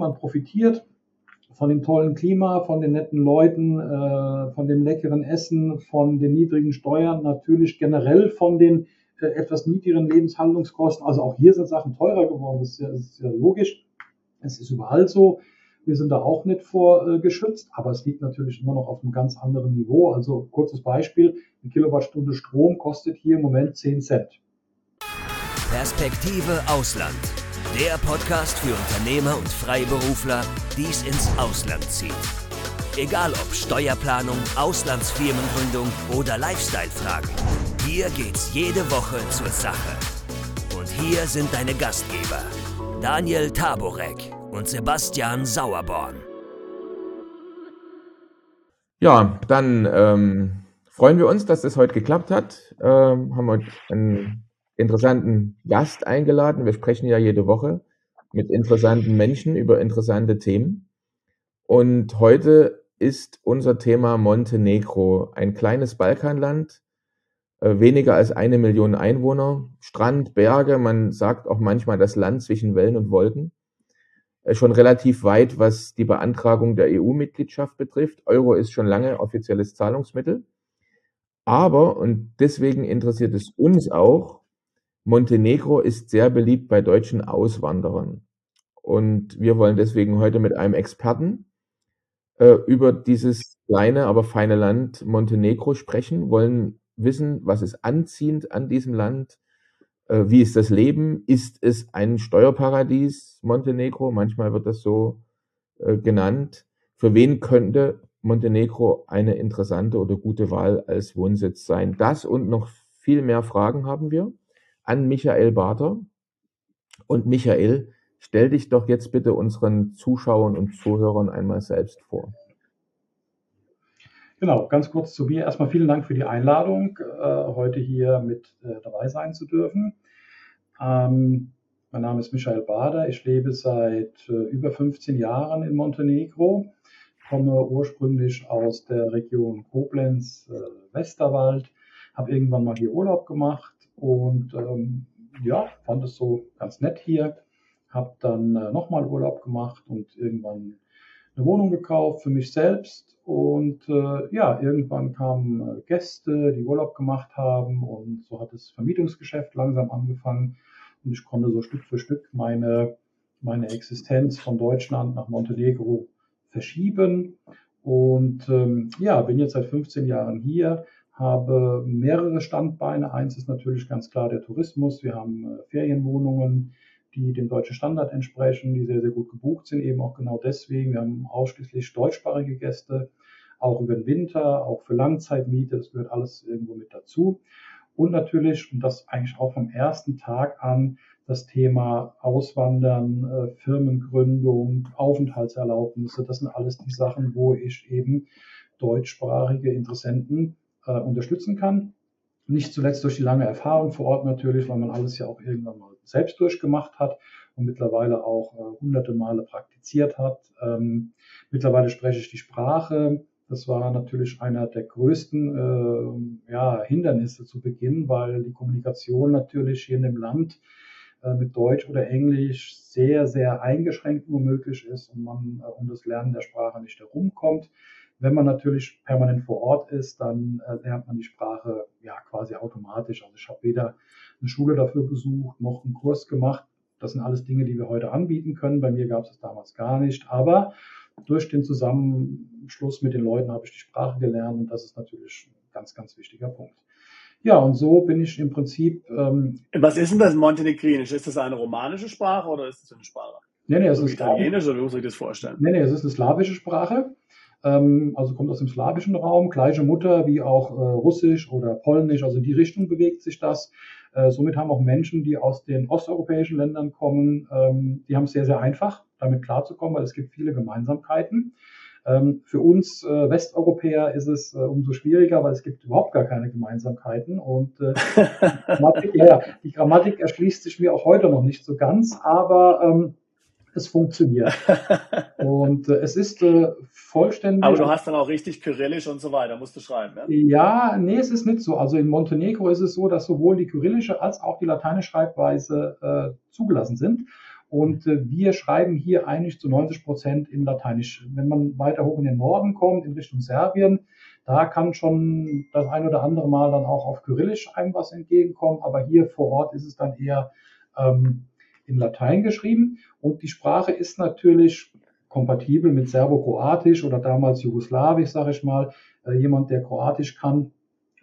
man profitiert von dem tollen Klima, von den netten Leuten, äh, von dem leckeren Essen, von den niedrigen Steuern, natürlich generell von den äh, etwas niedrigeren Lebenshandlungskosten. Also auch hier sind Sachen teurer geworden, das ist ja, das ist ja logisch. Es ist überall so. Wir sind da auch nicht vor äh, aber es liegt natürlich immer noch auf einem ganz anderen Niveau. Also kurzes Beispiel, eine Kilowattstunde Strom kostet hier im Moment 10 Cent. Perspektive Ausland. Der Podcast für Unternehmer und Freiberufler, die es ins Ausland zieht. Egal ob Steuerplanung, Auslandsfirmengründung oder Lifestyle-Fragen. Hier geht's jede Woche zur Sache. Und hier sind deine Gastgeber, Daniel Taborek und Sebastian Sauerborn. Ja, dann ähm, freuen wir uns, dass das heute geklappt hat. Ähm, haben heute einen interessanten Gast eingeladen. Wir sprechen ja jede Woche mit interessanten Menschen über interessante Themen. Und heute ist unser Thema Montenegro, ein kleines Balkanland, äh, weniger als eine Million Einwohner, Strand, Berge, man sagt auch manchmal das Land zwischen Wellen und Wolken. Äh, schon relativ weit, was die Beantragung der EU-Mitgliedschaft betrifft. Euro ist schon lange offizielles Zahlungsmittel. Aber, und deswegen interessiert es uns auch, Montenegro ist sehr beliebt bei deutschen Auswanderern. Und wir wollen deswegen heute mit einem Experten äh, über dieses kleine, aber feine Land Montenegro sprechen, wollen wissen, was ist anziehend an diesem Land, äh, wie ist das Leben, ist es ein Steuerparadies, Montenegro, manchmal wird das so äh, genannt. Für wen könnte Montenegro eine interessante oder gute Wahl als Wohnsitz sein? Das und noch viel mehr Fragen haben wir an Michael Barter. Und Michael, stell dich doch jetzt bitte unseren Zuschauern und Zuhörern einmal selbst vor. Genau, ganz kurz zu mir. Erstmal vielen Dank für die Einladung, äh, heute hier mit äh, dabei sein zu dürfen. Ähm, mein Name ist Michael Bader. Ich lebe seit äh, über 15 Jahren in Montenegro, komme ursprünglich aus der Region Koblenz, äh, Westerwald, habe irgendwann mal hier Urlaub gemacht und ähm, ja, fand es so ganz nett hier. Habe dann äh, nochmal Urlaub gemacht und irgendwann eine Wohnung gekauft für mich selbst. Und äh, ja, irgendwann kamen äh, Gäste, die Urlaub gemacht haben und so hat das Vermietungsgeschäft langsam angefangen. Und ich konnte so Stück für Stück meine, meine Existenz von Deutschland nach Montenegro verschieben. Und ähm, ja, bin jetzt seit 15 Jahren hier, habe mehrere Standbeine. Eins ist natürlich ganz klar der Tourismus. Wir haben äh, Ferienwohnungen, die dem deutschen Standard entsprechen, die sehr, sehr gut gebucht sind, eben auch genau deswegen. Wir haben ausschließlich deutschsprachige Gäste, auch über den Winter, auch für Langzeitmiete, das gehört alles irgendwo mit dazu. Und natürlich, und das eigentlich auch vom ersten Tag an, das Thema Auswandern, äh, Firmengründung, Aufenthaltserlaubnisse, das sind alles die Sachen, wo ich eben deutschsprachige Interessenten äh, unterstützen kann. Nicht zuletzt durch die lange Erfahrung vor Ort natürlich, weil man alles ja auch irgendwann mal selbst durchgemacht hat und mittlerweile auch äh, hunderte Male praktiziert hat. Ähm, mittlerweile spreche ich die Sprache. Das war natürlich einer der größten äh, ja, Hindernisse zu Beginn, weil die Kommunikation natürlich hier in dem Land äh, mit Deutsch oder Englisch sehr, sehr eingeschränkt nur möglich ist und man äh, um das Lernen der Sprache nicht herumkommt. Wenn man natürlich permanent vor Ort ist, dann äh, lernt man die Sprache ja quasi automatisch. Also ich habe weder eine Schule dafür besucht noch einen Kurs gemacht. Das sind alles Dinge, die wir heute anbieten können. Bei mir gab es das damals gar nicht. Aber durch den Zusammenschluss mit den Leuten habe ich die Sprache gelernt und das ist natürlich ein ganz, ganz wichtiger Punkt. Ja, und so bin ich im Prinzip. Ähm, Was ist denn das Montenegrinisch? Ist das eine romanische Sprache oder ist das eine Sprache? Nee, nee, es also ist Italienisch oder wie muss ich das vorstellen? Nee, nee, es ist eine slawische Sprache. Ähm, also kommt aus dem slawischen Raum, gleiche Mutter wie auch äh, Russisch oder Polnisch, also in die Richtung bewegt sich das. Äh, somit haben auch Menschen, die aus den osteuropäischen Ländern kommen, ähm, die haben es sehr, sehr einfach, damit klarzukommen, weil es gibt viele Gemeinsamkeiten. Ähm, für uns äh, Westeuropäer ist es äh, umso schwieriger, weil es gibt überhaupt gar keine Gemeinsamkeiten. Und äh, die, Grammatik, ja, die Grammatik erschließt sich mir auch heute noch nicht so ganz, aber ähm, es funktioniert. und äh, es ist äh, vollständig. Aber du hast dann auch richtig Kyrillisch und so weiter, musst du schreiben, ja? Ja, nee, es ist nicht so. Also in Montenegro ist es so, dass sowohl die kyrillische als auch die lateinische Schreibweise äh, zugelassen sind. Und äh, wir schreiben hier eigentlich zu 90 Prozent in Lateinisch. Wenn man weiter hoch in den Norden kommt, in Richtung Serbien, da kann schon das ein oder andere Mal dann auch auf Kyrillisch einem was entgegenkommen. Aber hier vor Ort ist es dann eher ähm, in Latein geschrieben. Und die Sprache ist natürlich kompatibel mit Serbo-Kroatisch oder damals Jugoslawisch, sage ich mal. Äh, jemand, der Kroatisch kann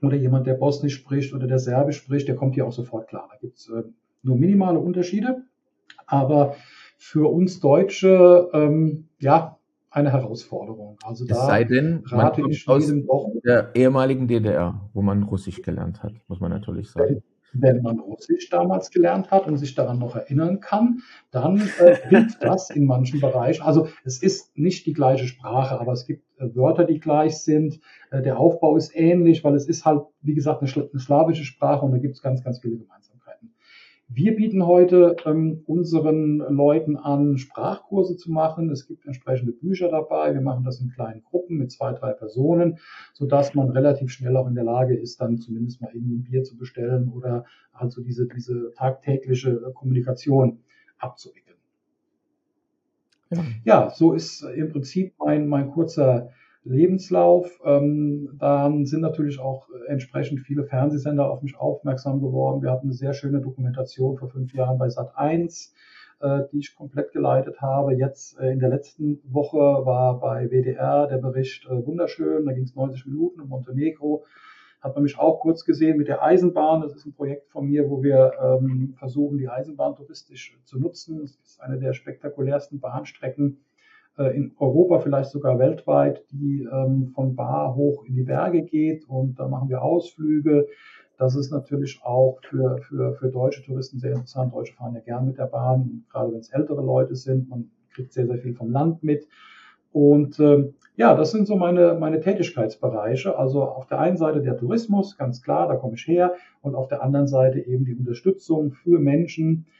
oder jemand, der Bosnisch spricht oder der Serbisch spricht, der kommt hier auch sofort klar. Da gibt es äh, nur minimale Unterschiede. Aber für uns Deutsche, ähm, ja, eine Herausforderung. Also da es sei denn, rate ich aus jedem doch. Der ehemaligen DDR, wo man Russisch gelernt hat, muss man natürlich sagen. Wenn man Russisch damals gelernt hat und sich daran noch erinnern kann, dann äh, hilft das in manchen Bereichen. Also es ist nicht die gleiche Sprache, aber es gibt äh, Wörter, die gleich sind. Äh, der Aufbau ist ähnlich, weil es ist halt, wie gesagt, eine, eine slawische Sprache und da gibt es ganz, ganz viele Gemeinsamkeiten. Wir bieten heute ähm, unseren Leuten an, Sprachkurse zu machen. Es gibt entsprechende Bücher dabei. Wir machen das in kleinen Gruppen mit zwei, drei Personen, sodass man relativ schnell auch in der Lage ist, dann zumindest mal irgendwie ein Bier zu bestellen oder also diese, diese tagtägliche Kommunikation abzuwickeln. Ja. ja, so ist im Prinzip mein, mein kurzer Lebenslauf. Ähm, dann sind natürlich auch entsprechend viele Fernsehsender auf mich aufmerksam geworden. Wir hatten eine sehr schöne Dokumentation vor fünf Jahren bei Sat 1, äh, die ich komplett geleitet habe. Jetzt äh, in der letzten Woche war bei WDR der Bericht äh, wunderschön. Da ging es 90 Minuten um Montenegro. Hat man mich auch kurz gesehen mit der Eisenbahn. Das ist ein Projekt von mir, wo wir ähm, versuchen, die Eisenbahn touristisch zu nutzen. Das ist eine der spektakulärsten Bahnstrecken äh, in Europa, vielleicht sogar weltweit, die ähm, von Bar hoch in die Berge geht. Und da machen wir Ausflüge. Das ist natürlich auch für, für, für deutsche Touristen sehr interessant. Deutsche fahren ja gern mit der Bahn, gerade wenn es ältere Leute sind. Man kriegt sehr, sehr viel vom Land mit. Und ähm, ja, das sind so meine, meine Tätigkeitsbereiche. Also auf der einen Seite der Tourismus, ganz klar, da komme ich her. Und auf der anderen Seite eben die Unterstützung für Menschen, äh,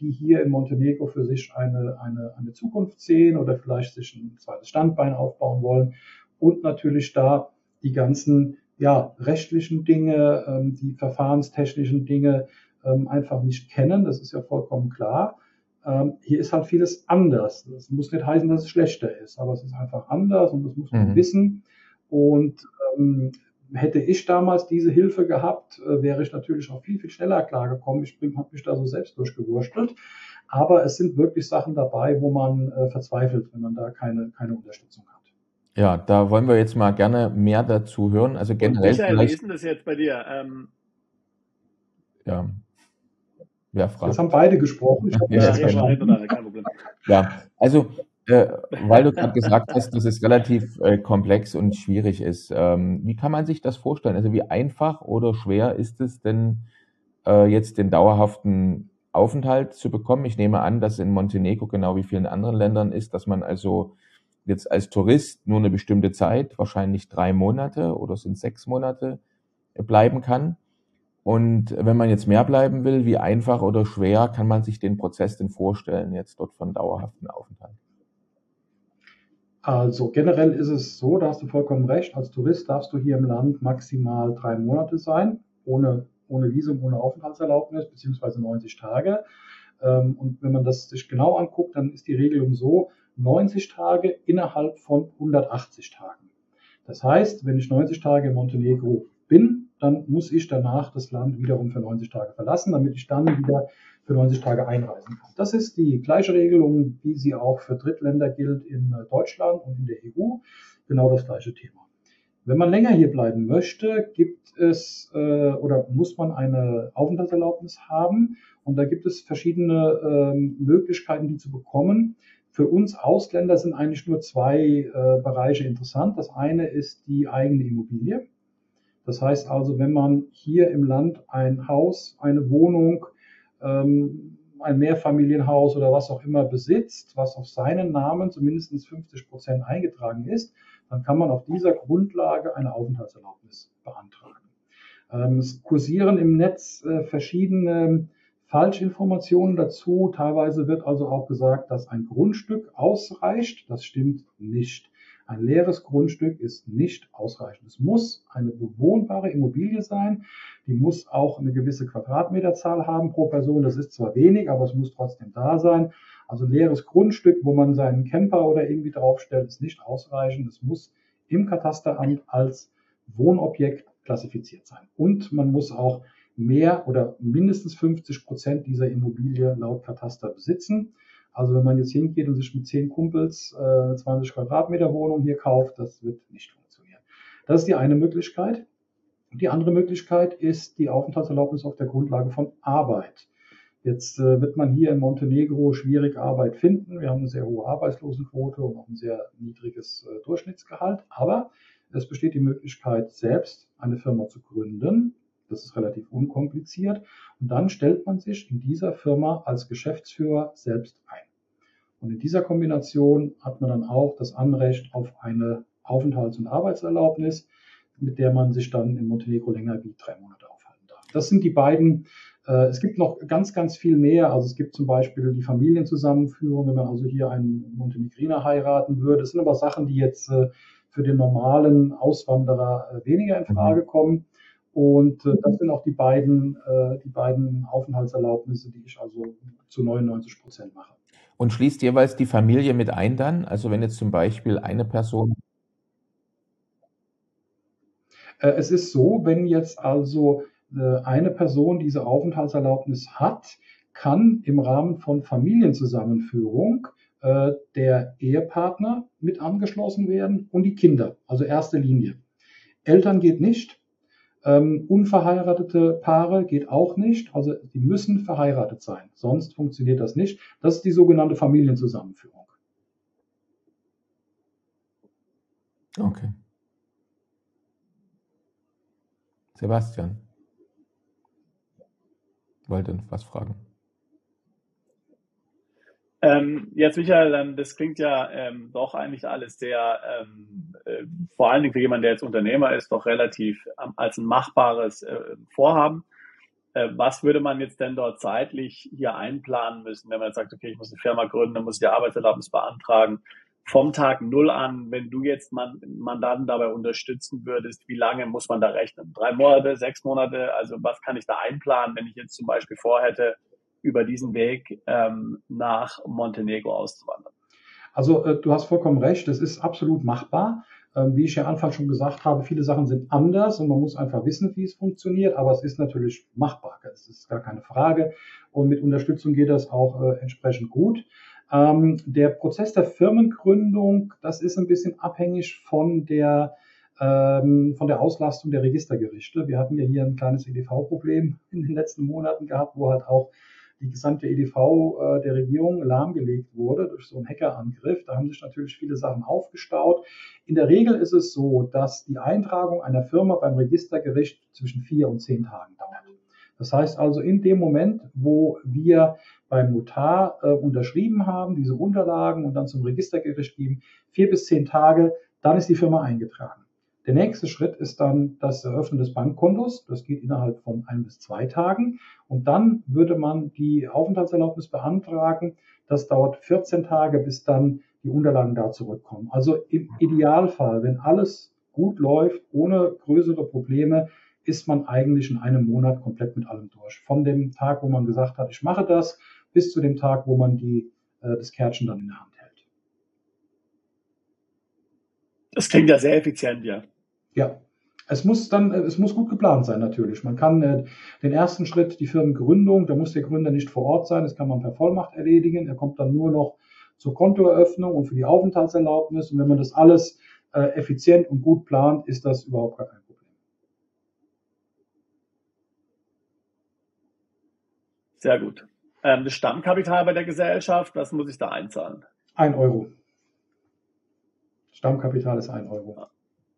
die hier in Montenegro für sich eine, eine, eine Zukunft sehen oder vielleicht sich ein zweites Standbein aufbauen wollen. Und natürlich da die ganzen ja, rechtlichen Dinge, ähm, die verfahrenstechnischen Dinge ähm, einfach nicht kennen. Das ist ja vollkommen klar. Ähm, hier ist halt vieles anders. Das muss nicht heißen, dass es schlechter ist, aber es ist einfach anders und das muss man mhm. wissen. Und ähm, hätte ich damals diese Hilfe gehabt, äh, wäre ich natürlich auch viel, viel schneller klargekommen. Ich habe mich da so selbst durchgewurschtelt. Aber es sind wirklich Sachen dabei, wo man äh, verzweifelt, wenn man da keine, keine Unterstützung hat. Ja, da wollen wir jetzt mal gerne mehr dazu hören. Also generell. Michael, wie ist denn das jetzt bei dir? Ähm, ja. Wer fragt? Jetzt haben beide gesprochen. ja, ja, also äh, weil du gerade gesagt hast, dass es relativ äh, komplex und schwierig ist. Ähm, wie kann man sich das vorstellen? Also wie einfach oder schwer ist es denn, äh, jetzt den dauerhaften Aufenthalt zu bekommen? Ich nehme an, dass in Montenegro genau wie vielen anderen Ländern ist, dass man also jetzt als Tourist nur eine bestimmte Zeit, wahrscheinlich drei Monate oder sind sechs Monate, äh, bleiben kann. Und wenn man jetzt mehr bleiben will, wie einfach oder schwer kann man sich den Prozess denn vorstellen, jetzt dort von dauerhaften Aufenthalt? Also generell ist es so, da hast du vollkommen recht, als Tourist darfst du hier im Land maximal drei Monate sein, ohne, ohne Visum, ohne Aufenthaltserlaubnis, beziehungsweise 90 Tage. Ähm, und wenn man das sich genau anguckt, dann ist die Regelung so, 90 Tage innerhalb von 180 Tagen. Das heißt, wenn ich 90 Tage in Montenegro bin, dann muss ich danach das Land wiederum für 90 Tage verlassen, damit ich dann wieder für 90 Tage einreisen kann. Das ist die gleiche Regelung, wie sie auch für Drittländer gilt in äh, Deutschland und in der EU. Genau das gleiche Thema. Wenn man länger hier bleiben möchte, gibt es äh, oder muss man eine Aufenthaltserlaubnis haben. Und da gibt es verschiedene ähm, Möglichkeiten, die zu bekommen. Für uns Ausländer sind eigentlich nur zwei äh, Bereiche interessant. Das eine ist die eigene Immobilie. Das heißt also, wenn man hier im Land ein Haus, eine Wohnung, ähm, ein Mehrfamilienhaus oder was auch immer besitzt, was auf seinen Namen zumindest 50 Prozent eingetragen ist, dann kann man auf dieser Grundlage eine Aufenthaltserlaubnis beantragen. Ähm, es kursieren im Netz äh, verschiedene Falschinformationen dazu. Teilweise wird also auch gesagt, dass ein Grundstück ausreicht. Das stimmt nicht. Ein leeres Grundstück ist nicht ausreichend. Es muss eine bewohnbare Immobilie sein. Die muss auch eine gewisse Quadratmeterzahl haben pro Person. Das ist zwar wenig, aber es muss trotzdem da sein. Also leeres Grundstück, wo man seinen Camper oder irgendwie draufstellt, ist nicht ausreichend. Es muss im Katasteramt als Wohnobjekt klassifiziert sein. Und man muss auch mehr oder mindestens 50 Prozent dieser Immobilie laut Kataster besitzen. Also wenn man jetzt hingeht und sich mit zehn Kumpels äh, 20 Quadratmeter Wohnung hier kauft, das wird nicht funktionieren. Das ist die eine Möglichkeit. Die andere Möglichkeit ist die Aufenthaltserlaubnis auf der Grundlage von Arbeit. Jetzt äh, wird man hier in Montenegro schwierig Arbeit finden. Wir haben eine sehr hohe Arbeitslosenquote und auch ein sehr niedriges äh, Durchschnittsgehalt. Aber es besteht die Möglichkeit, selbst eine Firma zu gründen. Das ist relativ unkompliziert. Und dann stellt man sich in dieser Firma als Geschäftsführer selbst ein. Und in dieser Kombination hat man dann auch das Anrecht auf eine Aufenthalts- und Arbeitserlaubnis, mit der man sich dann in Montenegro länger wie drei Monate aufhalten darf. Das sind die beiden. Äh, es gibt noch ganz, ganz viel mehr. Also es gibt zum Beispiel die Familienzusammenführung, wenn man also hier einen Montenegriner heiraten würde. Das sind aber Sachen, die jetzt äh, für den normalen Auswanderer äh, weniger in Frage mhm. kommen. Und das sind auch die beiden, die beiden Aufenthaltserlaubnisse, die ich also zu 99 Prozent mache. Und schließt jeweils die Familie mit ein dann? Also wenn jetzt zum Beispiel eine Person. Äh, es ist so, wenn jetzt also äh, eine Person diese Aufenthaltserlaubnis hat, kann im Rahmen von Familienzusammenführung äh, der Ehepartner mit angeschlossen werden und die Kinder, also erste Linie. Eltern geht nicht, ähm, unverheiratete Paare geht auch nicht, also die müssen verheiratet sein, sonst funktioniert das nicht. Das ist die sogenannte Familienzusammenführung. Okay. Sebastian, wollte was fragen. Ähm, jetzt, Michael, das klingt ja ähm, doch eigentlich alles sehr, ähm, äh, vor allen Dingen für jemanden, der jetzt Unternehmer ist, doch relativ ähm, als ein machbares äh, Vorhaben. Äh, was würde man jetzt denn dort zeitlich hier einplanen müssen, wenn man jetzt sagt, okay, ich muss eine Firma gründen, dann muss ich die Arbeitserlaubnis beantragen. Vom Tag Null an, wenn du jetzt man, Mandanten dabei unterstützen würdest, wie lange muss man da rechnen? Drei Monate, sechs Monate? Also was kann ich da einplanen, wenn ich jetzt zum Beispiel vorhätte, über diesen Weg ähm, nach Montenegro auszuwandern. Also äh, du hast vollkommen recht, es ist absolut machbar. Ähm, wie ich ja Anfang schon gesagt habe, viele Sachen sind anders und man muss einfach wissen, wie es funktioniert, aber es ist natürlich machbar, das ist gar keine Frage. Und mit Unterstützung geht das auch äh, entsprechend gut. Ähm, der Prozess der Firmengründung, das ist ein bisschen abhängig von der ähm, von der Auslastung der Registergerichte. Wir hatten ja hier ein kleines EDV-Problem in den letzten Monaten gehabt, wo halt auch die gesamte EDV äh, der Regierung lahmgelegt wurde durch so einen Hackerangriff. Da haben sich natürlich viele Sachen aufgestaut. In der Regel ist es so, dass die Eintragung einer Firma beim Registergericht zwischen vier und zehn Tagen dauert. Das heißt also, in dem Moment, wo wir beim Notar äh, unterschrieben haben, diese Unterlagen und dann zum Registergericht geben, vier bis zehn Tage, dann ist die Firma eingetragen. Der nächste Schritt ist dann das Eröffnen des Bankkontos. Das geht innerhalb von ein bis zwei Tagen. Und dann würde man die Aufenthaltserlaubnis beantragen. Das dauert 14 Tage, bis dann die Unterlagen da zurückkommen. Also im Idealfall, wenn alles gut läuft, ohne größere Probleme, ist man eigentlich in einem Monat komplett mit allem durch. Von dem Tag, wo man gesagt hat, ich mache das, bis zu dem Tag, wo man die, äh, das Kärtchen dann in der Hand hält. Das klingt ja sehr effizient, ja. Ja, es muss dann, äh, es muss gut geplant sein natürlich. Man kann äh, den ersten Schritt, die Firmengründung, da muss der Gründer nicht vor Ort sein, das kann man per Vollmacht erledigen. Er kommt dann nur noch zur Kontoeröffnung und für die Aufenthaltserlaubnis. Und wenn man das alles äh, effizient und gut plant, ist das überhaupt gar kein Problem. Sehr gut. Ähm, das Stammkapital bei der Gesellschaft, was muss ich da einzahlen? Ein Euro. Stammkapital ist ein Euro.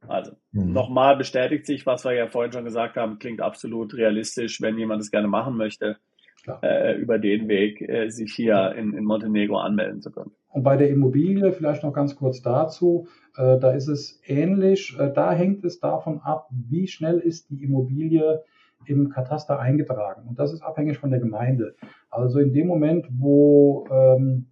Also mhm. nochmal bestätigt sich, was wir ja vorhin schon gesagt haben, klingt absolut realistisch, wenn jemand es gerne machen möchte, äh, über den Weg äh, sich hier in, in Montenegro anmelden zu können. Und bei der Immobilie vielleicht noch ganz kurz dazu, äh, da ist es ähnlich, äh, da hängt es davon ab, wie schnell ist die Immobilie im Kataster eingetragen. Und das ist abhängig von der Gemeinde. Also in dem Moment, wo ähm,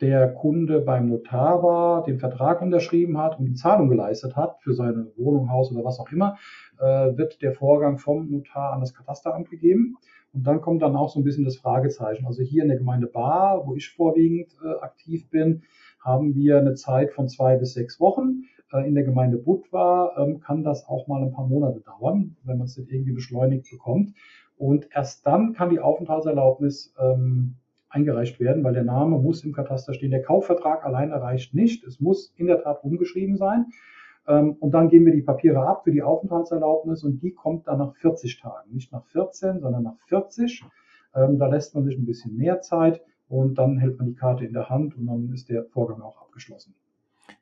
der Kunde beim Notar war, den Vertrag unterschrieben hat und die Zahlung geleistet hat für seine Wohnung, Haus oder was auch immer, äh, wird der Vorgang vom Notar an das Katasteramt gegeben. Und dann kommt dann auch so ein bisschen das Fragezeichen. Also hier in der Gemeinde Bar, wo ich vorwiegend äh, aktiv bin, haben wir eine Zeit von zwei bis sechs Wochen. Äh, in der Gemeinde Budva ähm, kann das auch mal ein paar Monate dauern, wenn man es nicht irgendwie beschleunigt bekommt. Und erst dann kann die Aufenthaltserlaubnis ähm, eingereicht werden, weil der Name muss im Kataster stehen. Der Kaufvertrag allein reicht nicht. Es muss in der Tat umgeschrieben sein. Ähm, und dann geben wir die Papiere ab für die Aufenthaltserlaubnis und die kommt dann nach 40 Tagen. Nicht nach 14, sondern nach 40. Ähm, da lässt man sich ein bisschen mehr Zeit und dann hält man die Karte in der Hand und dann ist der Vorgang auch abgeschlossen.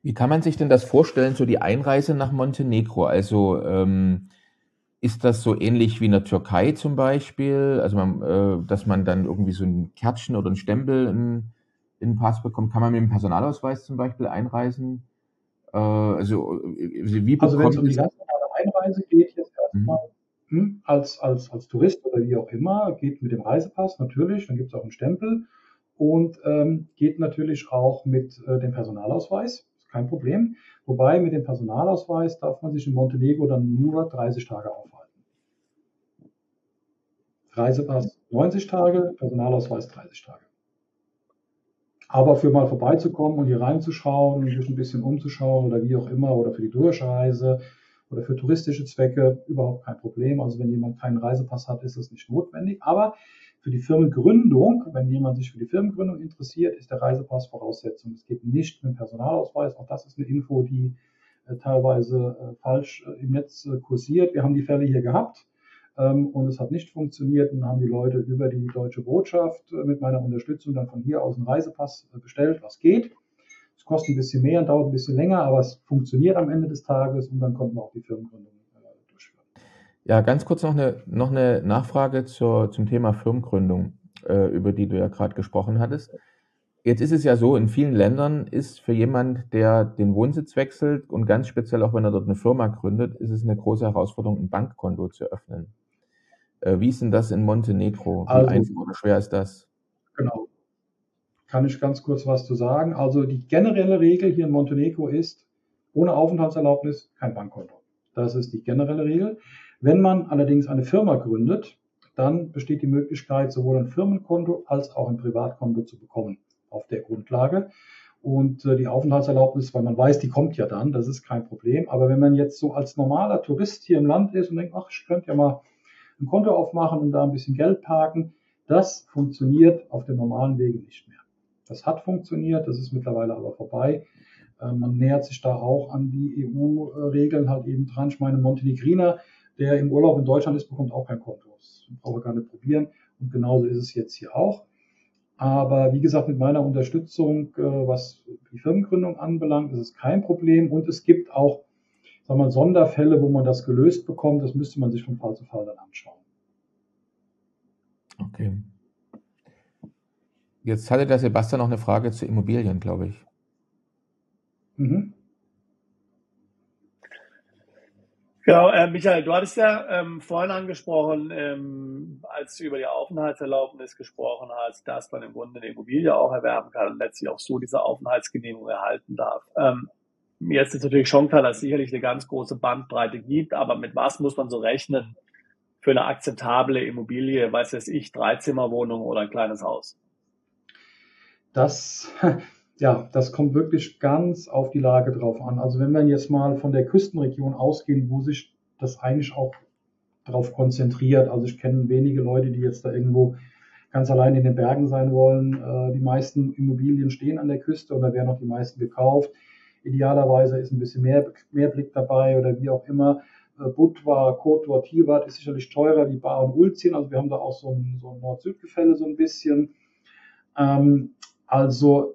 Wie kann man sich denn das vorstellen, so die Einreise nach Montenegro? Also ähm, ist das so ähnlich wie in der Türkei zum Beispiel? Also man, äh, dass man dann irgendwie so ein Kärtchen oder ein Stempel in, in den Pass bekommt? Kann man mit dem Personalausweis zum Beispiel einreisen? Äh, also, äh, wie also wenn es um die ganz normale Einreise geht, jetzt erstmal mhm. hm, als, als, als Tourist oder wie auch immer, geht mit dem Reisepass natürlich, dann gibt es auch einen Stempel und ähm, geht natürlich auch mit äh, dem Personalausweis, kein Problem. Wobei mit dem Personalausweis darf man sich in Montenegro dann nur 30 Tage aufhalten. Reisepass 90 Tage, Personalausweis 30 Tage. Aber für mal vorbeizukommen und hier reinzuschauen, sich ein bisschen umzuschauen oder wie auch immer, oder für die Durchreise oder für touristische Zwecke, überhaupt kein Problem. Also wenn jemand keinen Reisepass hat, ist das nicht notwendig. Aber für die Firmengründung, wenn jemand sich für die Firmengründung interessiert, ist der Reisepass Voraussetzung. Es geht nicht mit Personalausweis. Auch das ist eine Info, die äh, teilweise äh, falsch äh, im Netz kursiert. Wir haben die Fälle hier gehabt ähm, und es hat nicht funktioniert. Und dann haben die Leute über die deutsche Botschaft mit meiner Unterstützung dann von hier aus einen Reisepass bestellt, was geht. Es kostet ein bisschen mehr und dauert ein bisschen länger, aber es funktioniert am Ende des Tages und dann konnten wir auch die Firmengründung. Ja, ganz kurz noch eine, noch eine Nachfrage zur, zum Thema Firmengründung, äh, über die du ja gerade gesprochen hattest. Jetzt ist es ja so, in vielen Ländern ist für jemand, der den Wohnsitz wechselt und ganz speziell auch wenn er dort eine Firma gründet, ist es eine große Herausforderung, ein Bankkonto zu öffnen. Äh, wie ist denn das in Montenegro? Wie also, einfach oder schwer ist das? Genau. Kann ich ganz kurz was zu sagen? Also die generelle Regel hier in Montenegro ist, ohne Aufenthaltserlaubnis kein Bankkonto. Das ist die generelle Regel. Wenn man allerdings eine Firma gründet, dann besteht die Möglichkeit, sowohl ein Firmenkonto als auch ein Privatkonto zu bekommen auf der Grundlage. Und äh, die Aufenthaltserlaubnis, weil man weiß, die kommt ja dann, das ist kein Problem. Aber wenn man jetzt so als normaler Tourist hier im Land ist und denkt, ach, ich könnte ja mal ein Konto aufmachen und da ein bisschen Geld parken. Das funktioniert auf dem normalen Wege nicht mehr. Das hat funktioniert, das ist mittlerweile aber vorbei. Äh, man nähert sich da auch an die EU-Regeln halt eben dran. Ich meine, Montenegriner, der im Urlaub in Deutschland ist, bekommt auch kein Konto. Das brauchen wir gar nicht probieren. Und genauso ist es jetzt hier auch. Aber wie gesagt, mit meiner Unterstützung, äh, was die Firmengründung anbelangt, ist es kein Problem. Und es gibt auch sagen wir, Sonderfälle, wo man das gelöst bekommt, das müsste man sich von Fall zu Fall dann anschauen. Okay. Jetzt hatte der Sebastian noch eine Frage zu Immobilien, glaube ich. Mhm. Genau, äh, Michael, du hattest ja ähm, vorhin angesprochen, ähm, als du über die Aufenthaltserlaubnis gesprochen hast, dass man im Grunde eine Immobilie auch erwerben kann und letztlich auch so diese Aufenthaltsgenehmigung erhalten darf. Ähm, mir ist es natürlich schon klar, dass es sicherlich eine ganz große Bandbreite gibt, aber mit was muss man so rechnen für eine akzeptable Immobilie, weiß es ich, Dreizimmerwohnung oder ein kleines Haus? Das, ja, das kommt wirklich ganz auf die Lage drauf an. Also wenn wir jetzt mal von der Küstenregion ausgehen, wo sich das eigentlich auch darauf konzentriert. Also ich kenne wenige Leute, die jetzt da irgendwo ganz allein in den Bergen sein wollen. Äh, die meisten Immobilien stehen an der Küste und da werden auch die meisten gekauft. Idealerweise ist ein bisschen mehr, mehr Blick dabei oder wie auch immer. Äh, Budva, Kotor, Tivat ist sicherlich teurer wie Bar und Ulzien. Also wir haben da auch so ein, so ein Nord-Süd-Gefälle so ein bisschen. Ähm, also,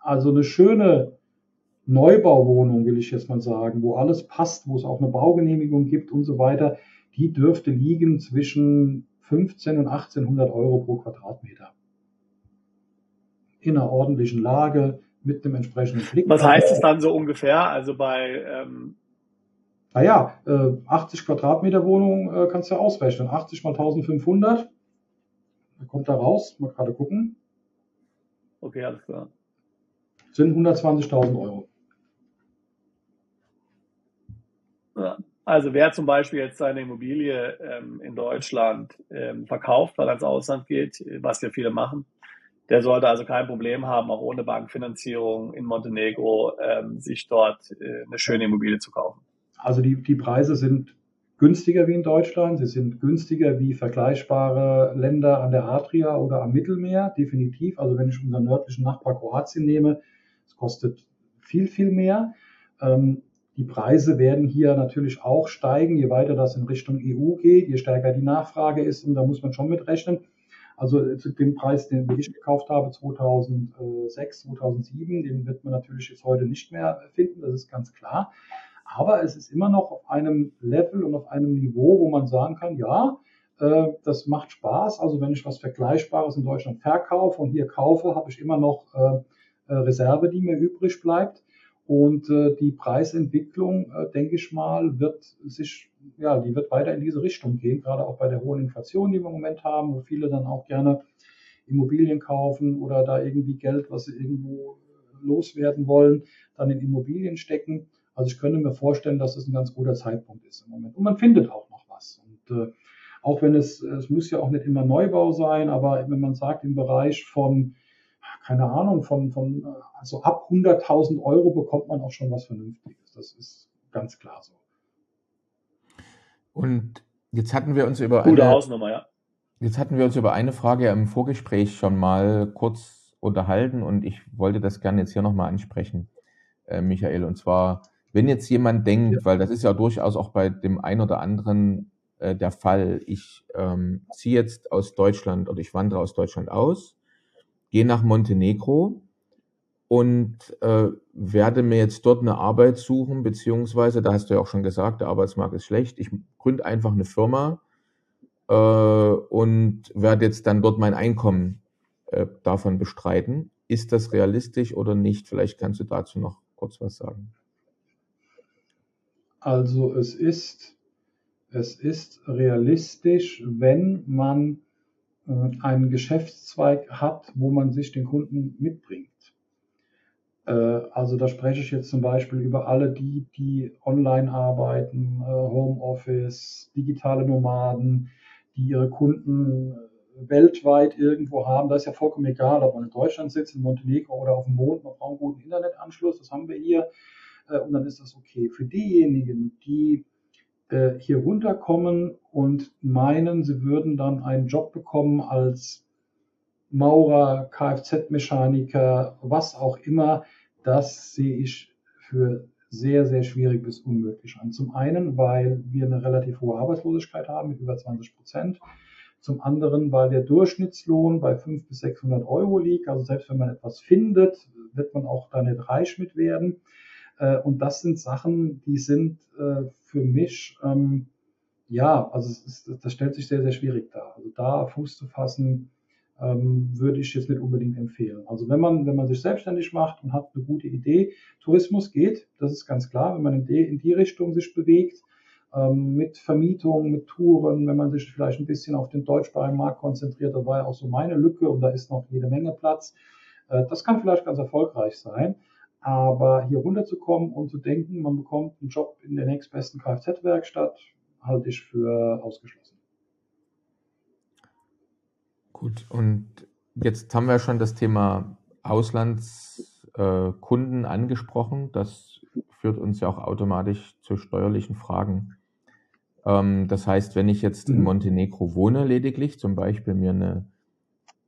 also eine schöne Neubauwohnung, will ich jetzt mal sagen, wo alles passt, wo es auch eine Baugenehmigung gibt und so weiter, die dürfte liegen zwischen 15 und 1800 Euro pro Quadratmeter. In einer ordentlichen Lage, mit dem entsprechenden Blick. Was heißt es dann so ungefähr? Also bei ähm naja, äh, 80 Quadratmeter Wohnung äh, kannst du ja ausrechnen. 80 mal 1500. Da kommt da raus, mal gerade gucken. Okay, alles klar. Sind 120.000 Euro. Ja. Also wer zum Beispiel jetzt seine Immobilie ähm, in Deutschland ähm, verkauft, weil er ins Ausland geht, was ja viele machen, der sollte also kein Problem haben, auch ohne Bankfinanzierung in Montenegro ähm, sich dort äh, eine schöne Immobilie zu kaufen. Also die, die Preise sind günstiger wie in Deutschland, sie sind günstiger wie vergleichbare Länder an der Adria oder am Mittelmeer, definitiv. Also wenn ich unseren nördlichen Nachbar Kroatien nehme, kostet viel, viel mehr. Ähm, die Preise werden hier natürlich auch steigen, je weiter das in Richtung EU geht, je stärker die Nachfrage ist. Und da muss man schon mit rechnen. Also zu dem Preis, den ich gekauft habe 2006, 2007, den wird man natürlich jetzt heute nicht mehr finden, das ist ganz klar. Aber es ist immer noch auf einem Level und auf einem Niveau, wo man sagen kann, ja, äh, das macht Spaß. Also wenn ich was Vergleichbares in Deutschland verkaufe und hier kaufe, habe ich immer noch äh, Reserve, die mir übrig bleibt. Und äh, die Preisentwicklung, äh, denke ich mal, wird sich, ja, die wird weiter in diese Richtung gehen, gerade auch bei der hohen Inflation, die wir im Moment haben, wo viele dann auch gerne Immobilien kaufen oder da irgendwie Geld, was sie irgendwo loswerden wollen, dann in Immobilien stecken. Also ich könnte mir vorstellen, dass es ein ganz guter Zeitpunkt ist im Moment. Und man findet auch noch was. Und äh, auch wenn es, es muss ja auch nicht immer Neubau sein, aber wenn man sagt, im Bereich von keine Ahnung, von, von also ab 100.000 Euro bekommt man auch schon was Vernünftiges. Das ist ganz klar so. Und jetzt hatten wir uns über Gute eine, Hausnummer, ja. Jetzt hatten wir uns über eine Frage im Vorgespräch schon mal kurz unterhalten und ich wollte das gerne jetzt hier nochmal ansprechen, äh, Michael. Und zwar, wenn jetzt jemand denkt, ja. weil das ist ja durchaus auch bei dem einen oder anderen äh, der Fall, ich ähm, ziehe jetzt aus Deutschland oder ich wandere aus Deutschland aus gehe nach Montenegro und äh, werde mir jetzt dort eine Arbeit suchen, beziehungsweise, da hast du ja auch schon gesagt, der Arbeitsmarkt ist schlecht. Ich gründe einfach eine Firma äh, und werde jetzt dann dort mein Einkommen äh, davon bestreiten. Ist das realistisch oder nicht? Vielleicht kannst du dazu noch kurz was sagen. Also es ist, es ist realistisch, wenn man einen Geschäftszweig hat, wo man sich den Kunden mitbringt. Äh, also da spreche ich jetzt zum Beispiel über alle die, die online arbeiten, äh, Homeoffice, digitale Nomaden, die ihre Kunden weltweit irgendwo haben. Da ist ja vollkommen egal, ob man in Deutschland sitzt, in Montenegro oder auf dem Mond, man braucht einen guten Internetanschluss, das haben wir hier. Und dann ist das okay. Für diejenigen, die äh, hier runterkommen und meinen, sie würden dann einen Job bekommen als Maurer, Kfz-Mechaniker, was auch immer, das sehe ich für sehr, sehr schwierig bis unmöglich an. Zum einen, weil wir eine relativ hohe Arbeitslosigkeit haben mit über 20 Prozent. Zum anderen, weil der Durchschnittslohn bei 500 bis 600 Euro liegt. Also selbst wenn man etwas findet, wird man auch da nicht reich mit werden. Äh, und das sind Sachen, die sind äh, für mich, ähm, ja, also ist, das stellt sich sehr, sehr schwierig dar. Also da Fuß zu fassen, ähm, würde ich jetzt nicht unbedingt empfehlen. Also wenn man, wenn man sich selbstständig macht und hat eine gute Idee, Tourismus geht, das ist ganz klar, wenn man in die, in die Richtung sich bewegt, ähm, mit Vermietung, mit Touren, wenn man sich vielleicht ein bisschen auf den deutschsprachigen Markt konzentriert, da war ja auch so meine Lücke und da ist noch jede Menge Platz. Äh, das kann vielleicht ganz erfolgreich sein. Aber hier runterzukommen und zu denken, man bekommt einen Job in der nächstbesten Kfz-Werkstatt, halte ich für ausgeschlossen. Gut, und jetzt haben wir schon das Thema Auslandskunden äh, angesprochen. Das führt uns ja auch automatisch zu steuerlichen Fragen. Ähm, das heißt, wenn ich jetzt in mhm. Montenegro wohne lediglich, zum Beispiel mir eine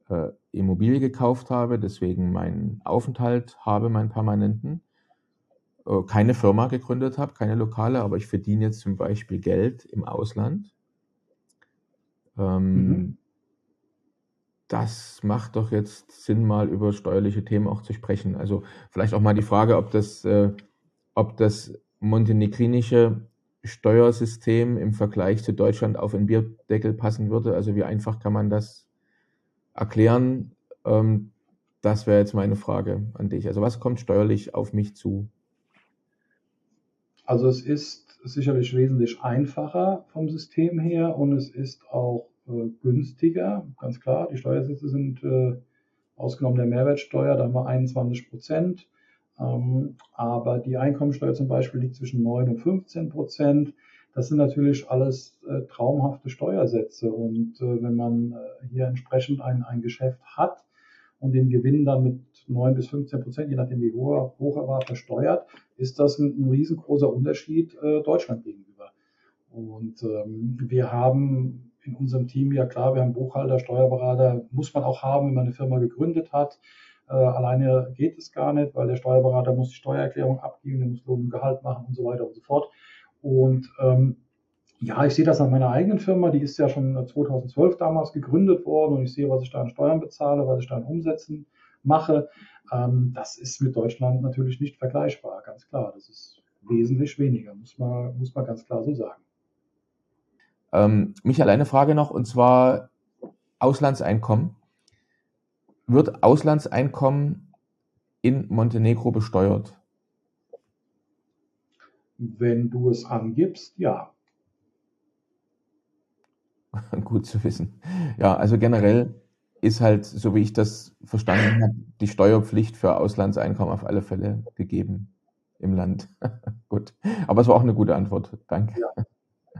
äh, Immobilie gekauft habe, deswegen meinen Aufenthalt habe, meinen permanenten, äh, keine Firma gegründet habe, keine lokale, aber ich verdiene jetzt zum Beispiel Geld im Ausland. Ähm, mhm. Das macht doch jetzt Sinn, mal über steuerliche Themen auch zu sprechen. Also vielleicht auch mal die Frage, ob das, äh, ob das montenegrinische Steuersystem im Vergleich zu Deutschland auf einen Bierdeckel passen würde. Also wie einfach kann man das erklären? Ähm, das wäre jetzt meine Frage an dich. Also was kommt steuerlich auf mich zu? Also es ist sicherlich wesentlich einfacher vom System her und es ist auch äh, günstiger. Ganz klar, die Steuersätze sind äh, ausgenommen der Mehrwertsteuer, da haben wir 21 Prozent. Ähm, aber die Einkommensteuer zum Beispiel liegt zwischen 9 und 15 Prozent. Das sind natürlich alles äh, traumhafte Steuersätze. Und äh, wenn man äh, hier entsprechend ein, ein Geschäft hat und den Gewinn dann mit 9 bis 15 Prozent, je nachdem wie hoch, hoch er war, versteuert, ist das ein, ein riesengroßer Unterschied äh, Deutschland gegenüber. Und ähm, wir haben in unserem Team, ja klar, wir haben Buchhalter, Steuerberater, muss man auch haben, wenn man eine Firma gegründet hat. Äh, alleine geht es gar nicht, weil der Steuerberater muss die Steuererklärung abgeben, der muss Lohn und Gehalt machen und so weiter und so fort. Und ähm, ja, ich sehe das an meiner eigenen Firma, die ist ja schon 2012 damals gegründet worden und ich sehe, was ich da an Steuern bezahle, was ich da an Umsätzen mache. Ähm, das ist mit Deutschland natürlich nicht vergleichbar, ganz klar. Das ist wesentlich weniger, muss man, muss man ganz klar so sagen. Ähm, Michael, eine Frage noch, und zwar Auslandseinkommen. Wird Auslandseinkommen in Montenegro besteuert? Wenn du es angibst, ja. Gut zu wissen. Ja, also generell ist halt, so wie ich das verstanden habe, die Steuerpflicht für Auslandseinkommen auf alle Fälle gegeben im Land. Gut. Aber es war auch eine gute Antwort. Danke. Ja.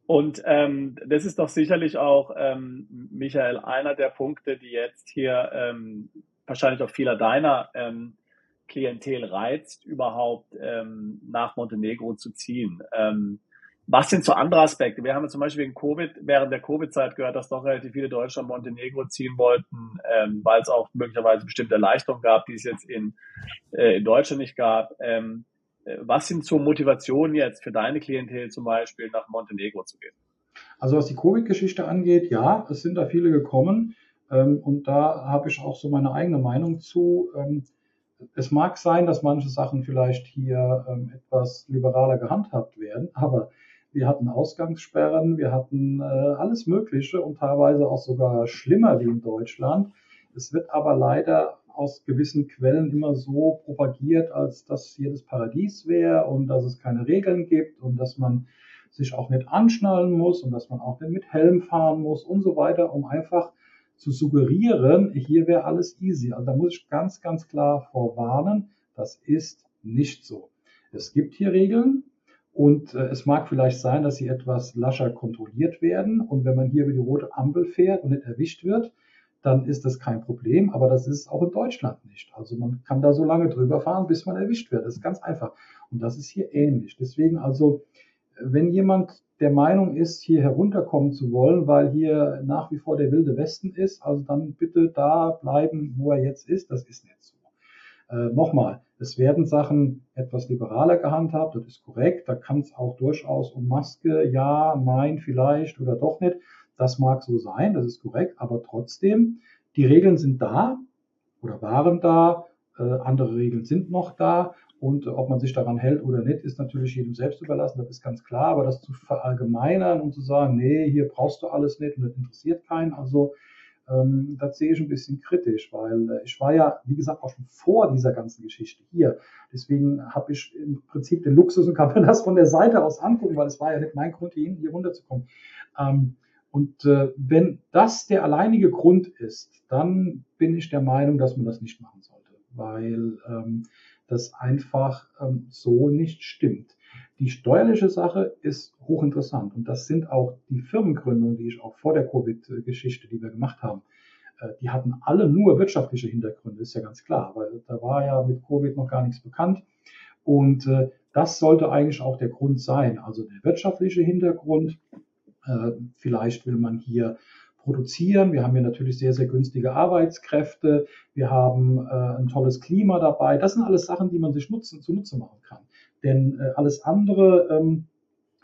Und ähm, das ist doch sicherlich auch, ähm, Michael, einer der Punkte, die jetzt hier ähm, wahrscheinlich auch vieler deiner ähm, Klientel reizt, überhaupt ähm, nach Montenegro zu ziehen. Ähm, was sind so andere Aspekte? Wir haben zum Beispiel in Covid, während der Covid-Zeit gehört, dass doch relativ viele Deutsche nach Montenegro ziehen wollten, ähm, weil es auch möglicherweise bestimmte Erleichterungen gab, die es jetzt in, äh, in Deutschland nicht gab. Ähm, äh, was sind so Motivationen jetzt für deine Klientel zum Beispiel nach Montenegro zu gehen? Also was die Covid-Geschichte angeht, ja, es sind da viele gekommen ähm, und da habe ich auch so meine eigene Meinung zu. Ähm, es mag sein, dass manche Sachen vielleicht hier ähm, etwas liberaler gehandhabt werden, aber wir hatten Ausgangssperren, wir hatten äh, alles Mögliche und teilweise auch sogar schlimmer wie in Deutschland. Es wird aber leider aus gewissen Quellen immer so propagiert, als dass hier das Paradies wäre und dass es keine Regeln gibt und dass man sich auch nicht anschnallen muss und dass man auch nicht mit Helm fahren muss und so weiter, um einfach zu suggerieren, hier wäre alles easy. Also da muss ich ganz, ganz klar vorwarnen, das ist nicht so. Es gibt hier Regeln und äh, es mag vielleicht sein, dass sie etwas lascher kontrolliert werden und wenn man hier über die rote Ampel fährt und nicht erwischt wird, dann ist das kein Problem, aber das ist auch in Deutschland nicht. Also man kann da so lange drüber fahren, bis man erwischt wird. Das ist ganz einfach. Und das ist hier ähnlich. Deswegen also, wenn jemand der Meinung ist, hier herunterkommen zu wollen, weil hier nach wie vor der wilde Westen ist, also dann bitte da bleiben, wo er jetzt ist. Das ist nicht so. Äh, Nochmal, es werden Sachen etwas liberaler gehandhabt, das ist korrekt. Da kann es auch durchaus um Maske, ja, nein, vielleicht oder doch nicht das mag so sein, das ist korrekt, aber trotzdem, die Regeln sind da oder waren da, äh, andere Regeln sind noch da und äh, ob man sich daran hält oder nicht, ist natürlich jedem selbst überlassen, das ist ganz klar, aber das zu verallgemeinern und zu sagen, nee, hier brauchst du alles nicht und das interessiert keinen, also ähm, das sehe ich ein bisschen kritisch, weil äh, ich war ja, wie gesagt, auch schon vor dieser ganzen Geschichte hier. Deswegen habe ich im Prinzip den Luxus und kann mir das von der Seite aus angucken, weil es war ja nicht mein Grund, hier, hier runterzukommen. Ähm, und äh, wenn das der alleinige Grund ist, dann bin ich der Meinung, dass man das nicht machen sollte, weil ähm, das einfach ähm, so nicht stimmt. Die steuerliche Sache ist hochinteressant und das sind auch die Firmengründungen, die ich auch vor der Covid-Geschichte, die wir gemacht haben, äh, die hatten alle nur wirtschaftliche Hintergründe, ist ja ganz klar, weil da war ja mit Covid noch gar nichts bekannt. Und äh, das sollte eigentlich auch der Grund sein, also der wirtschaftliche Hintergrund, äh, vielleicht will man hier produzieren. Wir haben hier natürlich sehr, sehr günstige Arbeitskräfte. Wir haben äh, ein tolles Klima dabei. Das sind alles Sachen, die man sich nutzen, zunutze machen kann. Denn äh, alles andere ähm,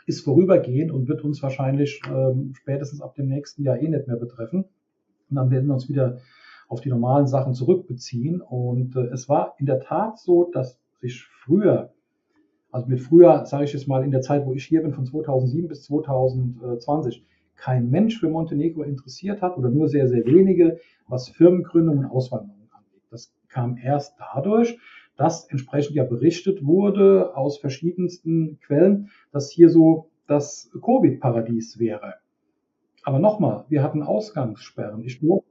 ist vorübergehend und wird uns wahrscheinlich ähm, spätestens ab dem nächsten Jahr eh nicht mehr betreffen. Und dann werden wir uns wieder auf die normalen Sachen zurückbeziehen. Und äh, es war in der Tat so, dass sich früher also mit früher, sage ich jetzt mal, in der Zeit, wo ich hier bin, von 2007 bis 2020, kein Mensch für Montenegro interessiert hat oder nur sehr, sehr wenige, was Firmengründung und Auswanderung angeht. Das kam erst dadurch, dass entsprechend ja berichtet wurde aus verschiedensten Quellen, dass hier so das Covid-Paradies wäre. Aber nochmal, wir hatten Ausgangssperren. Ich durfte,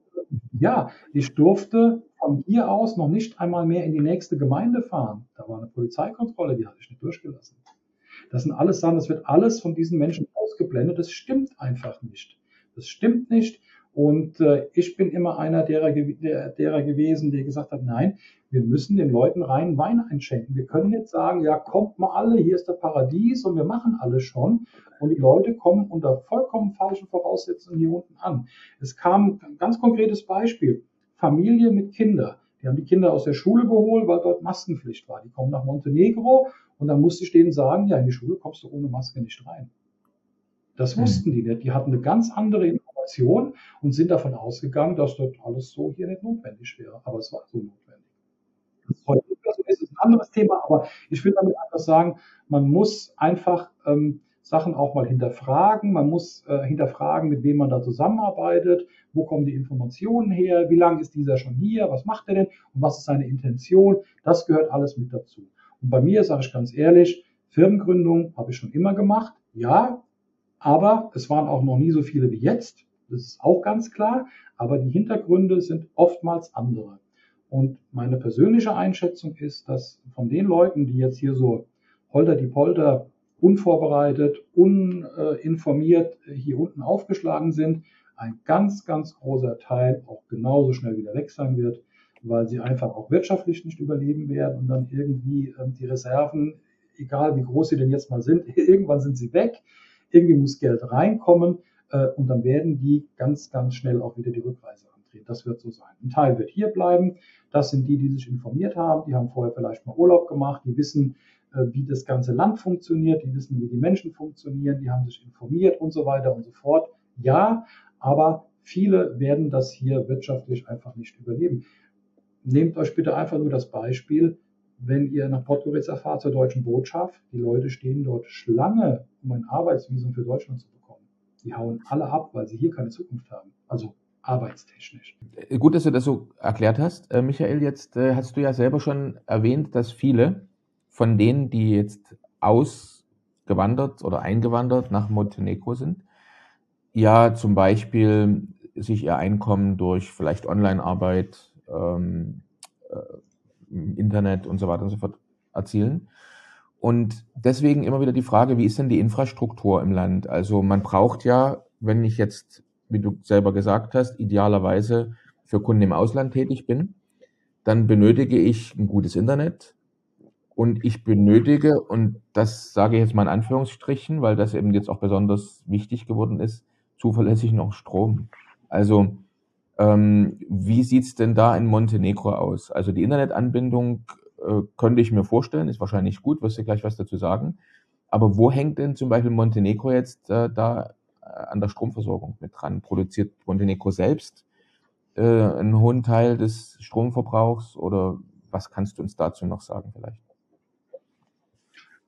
ja, ich durfte von hier aus noch nicht einmal mehr in die nächste Gemeinde fahren. Da war eine Polizeikontrolle, die hatte ich nicht durchgelassen. Das sind alles Sachen, das wird alles von diesen Menschen ausgeblendet. Das stimmt einfach nicht. Das stimmt nicht. Und äh, ich bin immer einer derer, der, derer gewesen, der gesagt hat, nein, wir müssen den Leuten rein Wein einschenken. Wir können jetzt sagen, ja, kommt mal alle, hier ist der Paradies und wir machen alles schon. Und die Leute kommen unter vollkommen falschen Voraussetzungen hier unten an. Es kam ein ganz konkretes Beispiel. Familie mit Kindern. Die haben die Kinder aus der Schule geholt, weil dort Maskenpflicht war. Die kommen nach Montenegro und dann musste ich denen sagen, ja, in die Schule kommst du ohne Maske nicht rein. Das hm. wussten die nicht. Die hatten eine ganz andere Information und sind davon ausgegangen, dass dort alles so hier nicht notwendig wäre. Aber es war so notwendig. Das ist heute so ist, ist ein anderes Thema, aber ich will damit einfach sagen, man muss einfach ähm, Sachen auch mal hinterfragen. Man muss äh, hinterfragen, mit wem man da zusammenarbeitet, wo kommen die Informationen her, wie lange ist dieser schon hier, was macht er denn und was ist seine Intention. Das gehört alles mit dazu. Und bei mir sage ich ganz ehrlich, Firmengründung habe ich schon immer gemacht. Ja, aber es waren auch noch nie so viele wie jetzt. Das ist auch ganz klar. Aber die Hintergründe sind oftmals andere. Und meine persönliche Einschätzung ist, dass von den Leuten, die jetzt hier so holter die Polter unvorbereitet, uninformiert hier unten aufgeschlagen sind, ein ganz, ganz großer Teil auch genauso schnell wieder weg sein wird, weil sie einfach auch wirtschaftlich nicht überleben werden und dann irgendwie ähm, die Reserven, egal wie groß sie denn jetzt mal sind, irgendwann sind sie weg irgendwie muss Geld reinkommen äh, und dann werden die ganz, ganz schnell auch wieder die Rückreise antreten. Das wird so sein. Ein Teil wird hier bleiben. Das sind die, die sich informiert haben. Die haben vorher vielleicht mal Urlaub gemacht. Die wissen, äh, wie das ganze Land funktioniert. Die wissen, wie die Menschen funktionieren. Die haben sich informiert und so weiter und so fort. Ja, aber viele werden das hier wirtschaftlich einfach nicht überleben. Nehmt euch bitte einfach nur das Beispiel, wenn ihr nach Podgorica fahrt zur deutschen Botschaft, die Leute stehen dort Schlange, um ein Arbeitsvisum für Deutschland zu bekommen. Die hauen alle ab, weil sie hier keine Zukunft haben. Also arbeitstechnisch. Gut, dass du das so erklärt hast. Äh, Michael, jetzt äh, hast du ja selber schon erwähnt, dass viele von denen, die jetzt ausgewandert oder eingewandert nach Montenegro sind, ja zum Beispiel sich ihr Einkommen durch vielleicht Online-Arbeit ähm, äh, Internet und so weiter und so fort erzielen. Und deswegen immer wieder die Frage, wie ist denn die Infrastruktur im Land? Also man braucht ja, wenn ich jetzt, wie du selber gesagt hast, idealerweise für Kunden im Ausland tätig bin, dann benötige ich ein gutes Internet und ich benötige, und das sage ich jetzt mal in Anführungsstrichen, weil das eben jetzt auch besonders wichtig geworden ist, zuverlässig noch Strom. Also ähm, wie sieht's denn da in Montenegro aus? Also die Internetanbindung äh, könnte ich mir vorstellen, ist wahrscheinlich gut, wirst du gleich was dazu sagen. Aber wo hängt denn zum Beispiel Montenegro jetzt äh, da äh, an der Stromversorgung mit dran? Produziert Montenegro selbst äh, einen hohen Teil des Stromverbrauchs oder was kannst du uns dazu noch sagen vielleicht?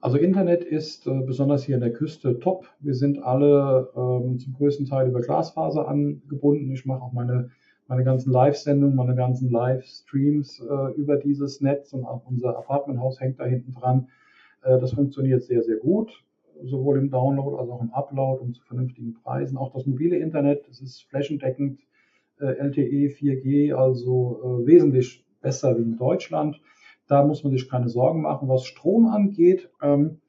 Also Internet ist äh, besonders hier an der Küste top. Wir sind alle ähm, zum größten Teil über Glasfaser angebunden. Ich mache auch meine, meine ganzen Live-Sendungen, meine ganzen Live-Streams äh, über dieses Netz und auch unser Apartmenthaus hängt da hinten dran. Äh, das funktioniert sehr, sehr gut, sowohl im Download als auch im Upload und zu vernünftigen Preisen. Auch das mobile Internet, das ist flächendeckend äh, LTE 4G, also äh, wesentlich besser wie in Deutschland. Da muss man sich keine Sorgen machen. Was Strom angeht, ähm,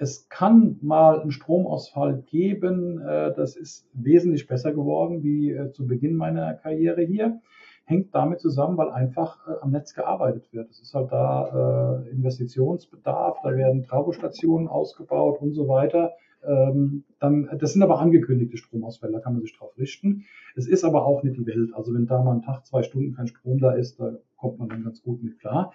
es kann mal einen Stromausfall geben. Äh, das ist wesentlich besser geworden wie äh, zu Beginn meiner Karriere hier. Hängt damit zusammen, weil einfach äh, am Netz gearbeitet wird. Es ist halt da Investitionsbedarf, da werden Tragostationen ausgebaut und so weiter. Ähm, dann, das sind aber angekündigte Stromausfälle, da kann man sich drauf richten. Es ist aber auch nicht die Welt. Also wenn da mal ein Tag, zwei Stunden kein Strom da ist, da kommt man dann ganz gut mit klar.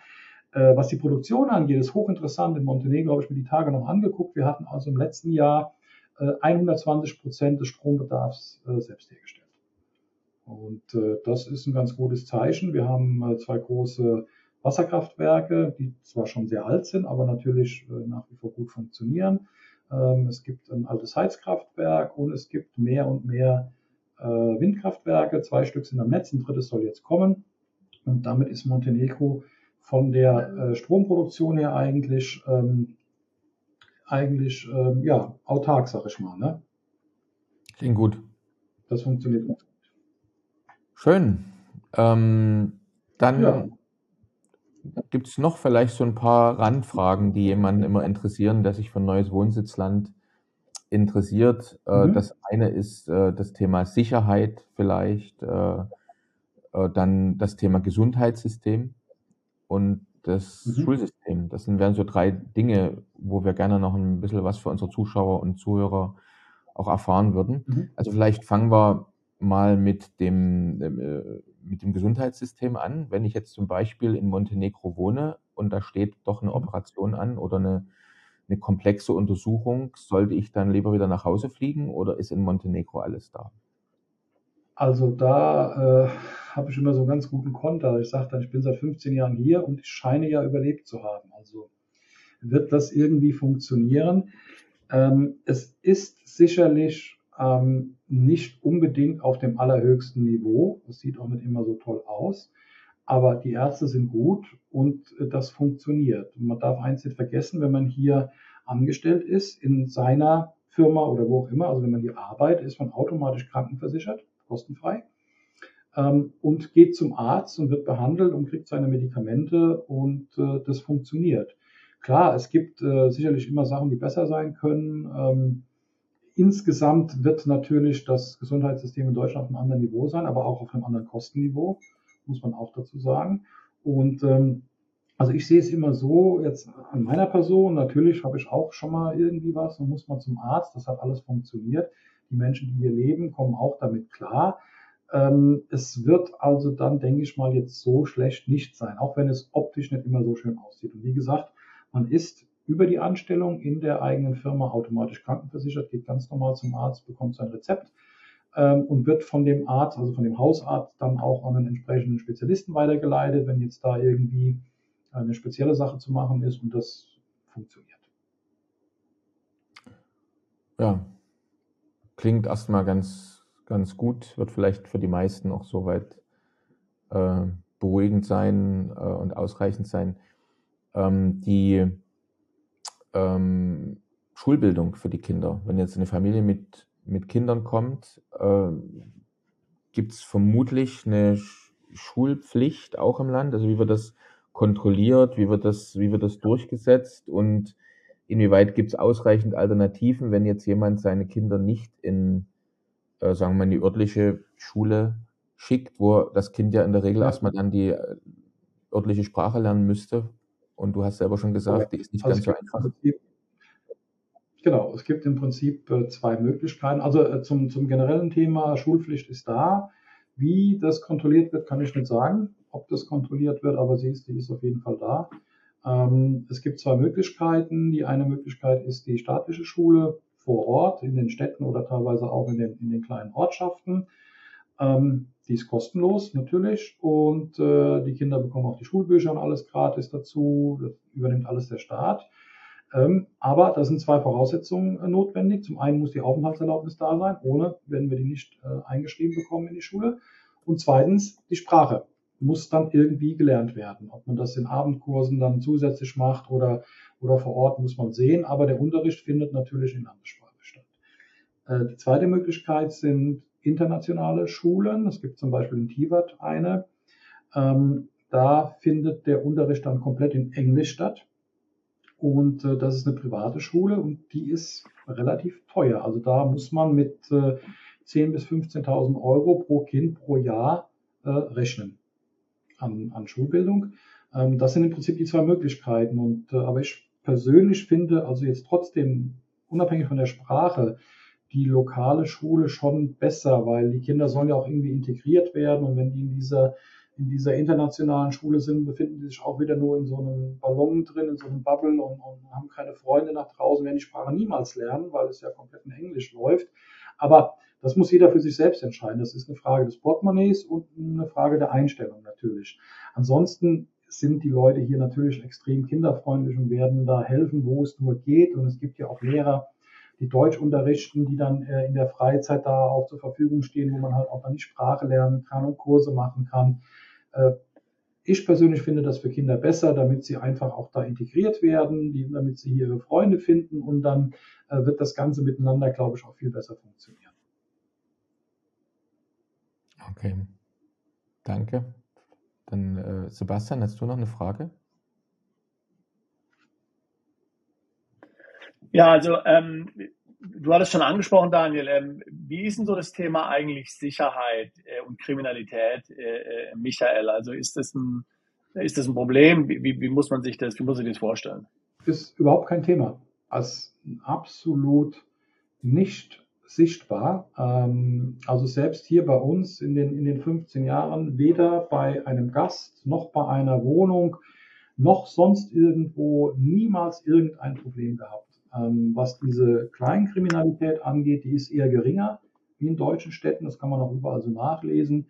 Äh, was die Produktion angeht, ist hochinteressant. In Montenegro habe ich mir die Tage noch angeguckt. Wir hatten also im letzten Jahr 120 äh, Prozent des Strombedarfs äh, selbst hergestellt. Und das ist ein ganz gutes Zeichen. Wir haben zwei große Wasserkraftwerke, die zwar schon sehr alt sind, aber natürlich nach wie vor gut funktionieren. Ähm, es gibt ein altes Heizkraftwerk und es gibt mehr und mehr Windkraftwerke. Zwei Stück sind am Netz, ein drittes soll jetzt kommen. Und damit ist Montenegro von der äh, Stromproduktion her eigentlich, ähm, eigentlich ähm, ja, autark, sag ich mal. Ne? Klingt gut. Das funktioniert gut. Schön. Ähm, dann, ja. gibt es noch vielleicht so ein paar Randfragen, die jemanden immer interessieren, der sich für ein neues Wohnsitzland interessiert. Äh, mhm. Das eine ist äh, das Thema Sicherheit vielleicht, äh, dann das Thema Gesundheitssystem und das mhm. Schulsystem. Das wären so drei Dinge, wo wir gerne noch ein bisschen was für unsere Zuschauer und Zuhörer auch erfahren würden. Mhm. Also vielleicht fangen wir mal mit dem, mit dem Gesundheitssystem an. Wenn ich jetzt zum Beispiel in Montenegro wohne und da steht doch eine mhm. Operation an oder eine eine komplexe Untersuchung, sollte ich dann lieber wieder nach Hause fliegen oder ist in Montenegro alles da? Also da äh, habe ich immer so einen ganz guten Konter. Ich sage dann, ich bin seit 15 Jahren hier und ich scheine ja überlebt zu haben. Also wird das irgendwie funktionieren? Ähm, es ist sicherlich ähm, nicht unbedingt auf dem allerhöchsten Niveau. Es sieht auch nicht immer so toll aus. Aber die Ärzte sind gut und äh, das funktioniert. Und man darf eins nicht vergessen, wenn man hier angestellt ist in seiner Firma oder wo auch immer, also wenn man hier arbeitet, ist man automatisch krankenversichert, kostenfrei, ähm, und geht zum Arzt und wird behandelt und kriegt seine Medikamente und äh, das funktioniert. Klar, es gibt äh, sicherlich immer Sachen, die besser sein können. Ähm, insgesamt wird natürlich das Gesundheitssystem in Deutschland auf einem anderen Niveau sein, aber auch auf einem anderen Kostenniveau muss man auch dazu sagen. Und ähm, also ich sehe es immer so, jetzt an meiner Person, natürlich habe ich auch schon mal irgendwie was und muss man zum Arzt, das hat alles funktioniert. Die Menschen, die hier leben, kommen auch damit klar. Ähm, es wird also dann, denke ich mal, jetzt so schlecht nicht sein, auch wenn es optisch nicht immer so schön aussieht. Und wie gesagt, man ist über die Anstellung in der eigenen Firma automatisch krankenversichert, geht ganz normal zum Arzt, bekommt sein Rezept ähm, und wird von dem Arzt, also von dem Hausarzt, dann auch an einen entsprechenden Spezialisten weitergeleitet, wenn jetzt da irgendwie eine spezielle Sache zu machen ist und das funktioniert. Ja, klingt erstmal ganz, ganz gut, wird vielleicht für die meisten auch soweit äh, beruhigend sein äh, und ausreichend sein. Ähm, die ähm, Schulbildung für die Kinder, wenn jetzt eine Familie mit mit Kindern kommt, äh, gibt es vermutlich eine Schulpflicht auch im Land. Also wie wird das kontrolliert, wie wird das, wie wird das durchgesetzt und inwieweit gibt es ausreichend Alternativen, wenn jetzt jemand seine Kinder nicht in, äh, sagen wir mal, in die örtliche Schule schickt, wo das Kind ja in der Regel ja. erstmal dann die äh, örtliche Sprache lernen müsste. Und du hast selber schon gesagt, die ist nicht also ganz so einfach. Genau, es gibt im Prinzip äh, zwei Möglichkeiten. Also äh, zum, zum generellen Thema Schulpflicht ist da. Wie das kontrolliert wird, kann ich nicht sagen, ob das kontrolliert wird, aber sie ist, die ist auf jeden Fall da. Ähm, es gibt zwei Möglichkeiten. Die eine Möglichkeit ist die staatliche Schule vor Ort, in den Städten oder teilweise auch in den, in den kleinen Ortschaften. Ähm, die ist kostenlos natürlich und äh, die Kinder bekommen auch die Schulbücher und alles gratis dazu. Das übernimmt alles der Staat. Ähm, aber da sind zwei Voraussetzungen äh, notwendig. Zum einen muss die Aufenthaltserlaubnis da sein, ohne werden wir die nicht äh, eingeschrieben bekommen in die Schule. Und zweitens, die Sprache muss dann irgendwie gelernt werden. Ob man das in Abendkursen dann zusätzlich macht oder, oder vor Ort, muss man sehen. Aber der Unterricht findet natürlich in Landessprache statt. Äh, die zweite Möglichkeit sind internationale Schulen. Es gibt zum Beispiel in Tivat eine. Ähm, da findet der Unterricht dann komplett in Englisch statt. Und äh, das ist eine private Schule und die ist relativ teuer. Also da muss man mit äh, 10.000 bis 15.000 Euro pro Kind pro Jahr äh, rechnen an, an Schulbildung. Ähm, das sind im Prinzip die zwei Möglichkeiten. Und, äh, aber ich persönlich finde also jetzt trotzdem, unabhängig von der Sprache, die lokale Schule schon besser, weil die Kinder sollen ja auch irgendwie integriert werden und wenn die in dieser in dieser internationalen Schule sind, befinden die sich auch wieder nur in so einem Ballon drin, in so einem Bubble und, und haben keine Freunde nach draußen, werden die Sprache niemals lernen, weil es ja komplett in Englisch läuft. Aber das muss jeder für sich selbst entscheiden. Das ist eine Frage des Portemonnaies und eine Frage der Einstellung natürlich. Ansonsten sind die Leute hier natürlich extrem kinderfreundlich und werden da helfen, wo es nur geht. Und es gibt ja auch Lehrer, die Deutsch unterrichten, die dann äh, in der Freizeit da auch zur Verfügung stehen, wo man halt auch dann die Sprache lernen kann und Kurse machen kann. Ich persönlich finde das für Kinder besser, damit sie einfach auch da integriert werden, die, damit sie ihre Freunde finden und dann äh, wird das Ganze miteinander, glaube ich, auch viel besser funktionieren. Okay, danke. Dann, äh, Sebastian, hast du noch eine Frage? Ja, also ähm, du hattest schon angesprochen, Daniel. Ähm, wie ist denn so das Thema eigentlich Sicherheit äh, und Kriminalität, äh, äh Michael? Also ist das ein, ist das ein Problem? Wie, wie, wie, muss man sich das, wie muss ich das vorstellen? Ist überhaupt kein Thema. Als absolut nicht sichtbar. Ähm, also selbst hier bei uns in den, in den 15 Jahren, weder bei einem Gast noch bei einer Wohnung noch sonst irgendwo niemals irgendein Problem gehabt. Ähm, was diese Kleinkriminalität angeht, die ist eher geringer wie in deutschen Städten. Das kann man auch überall so nachlesen.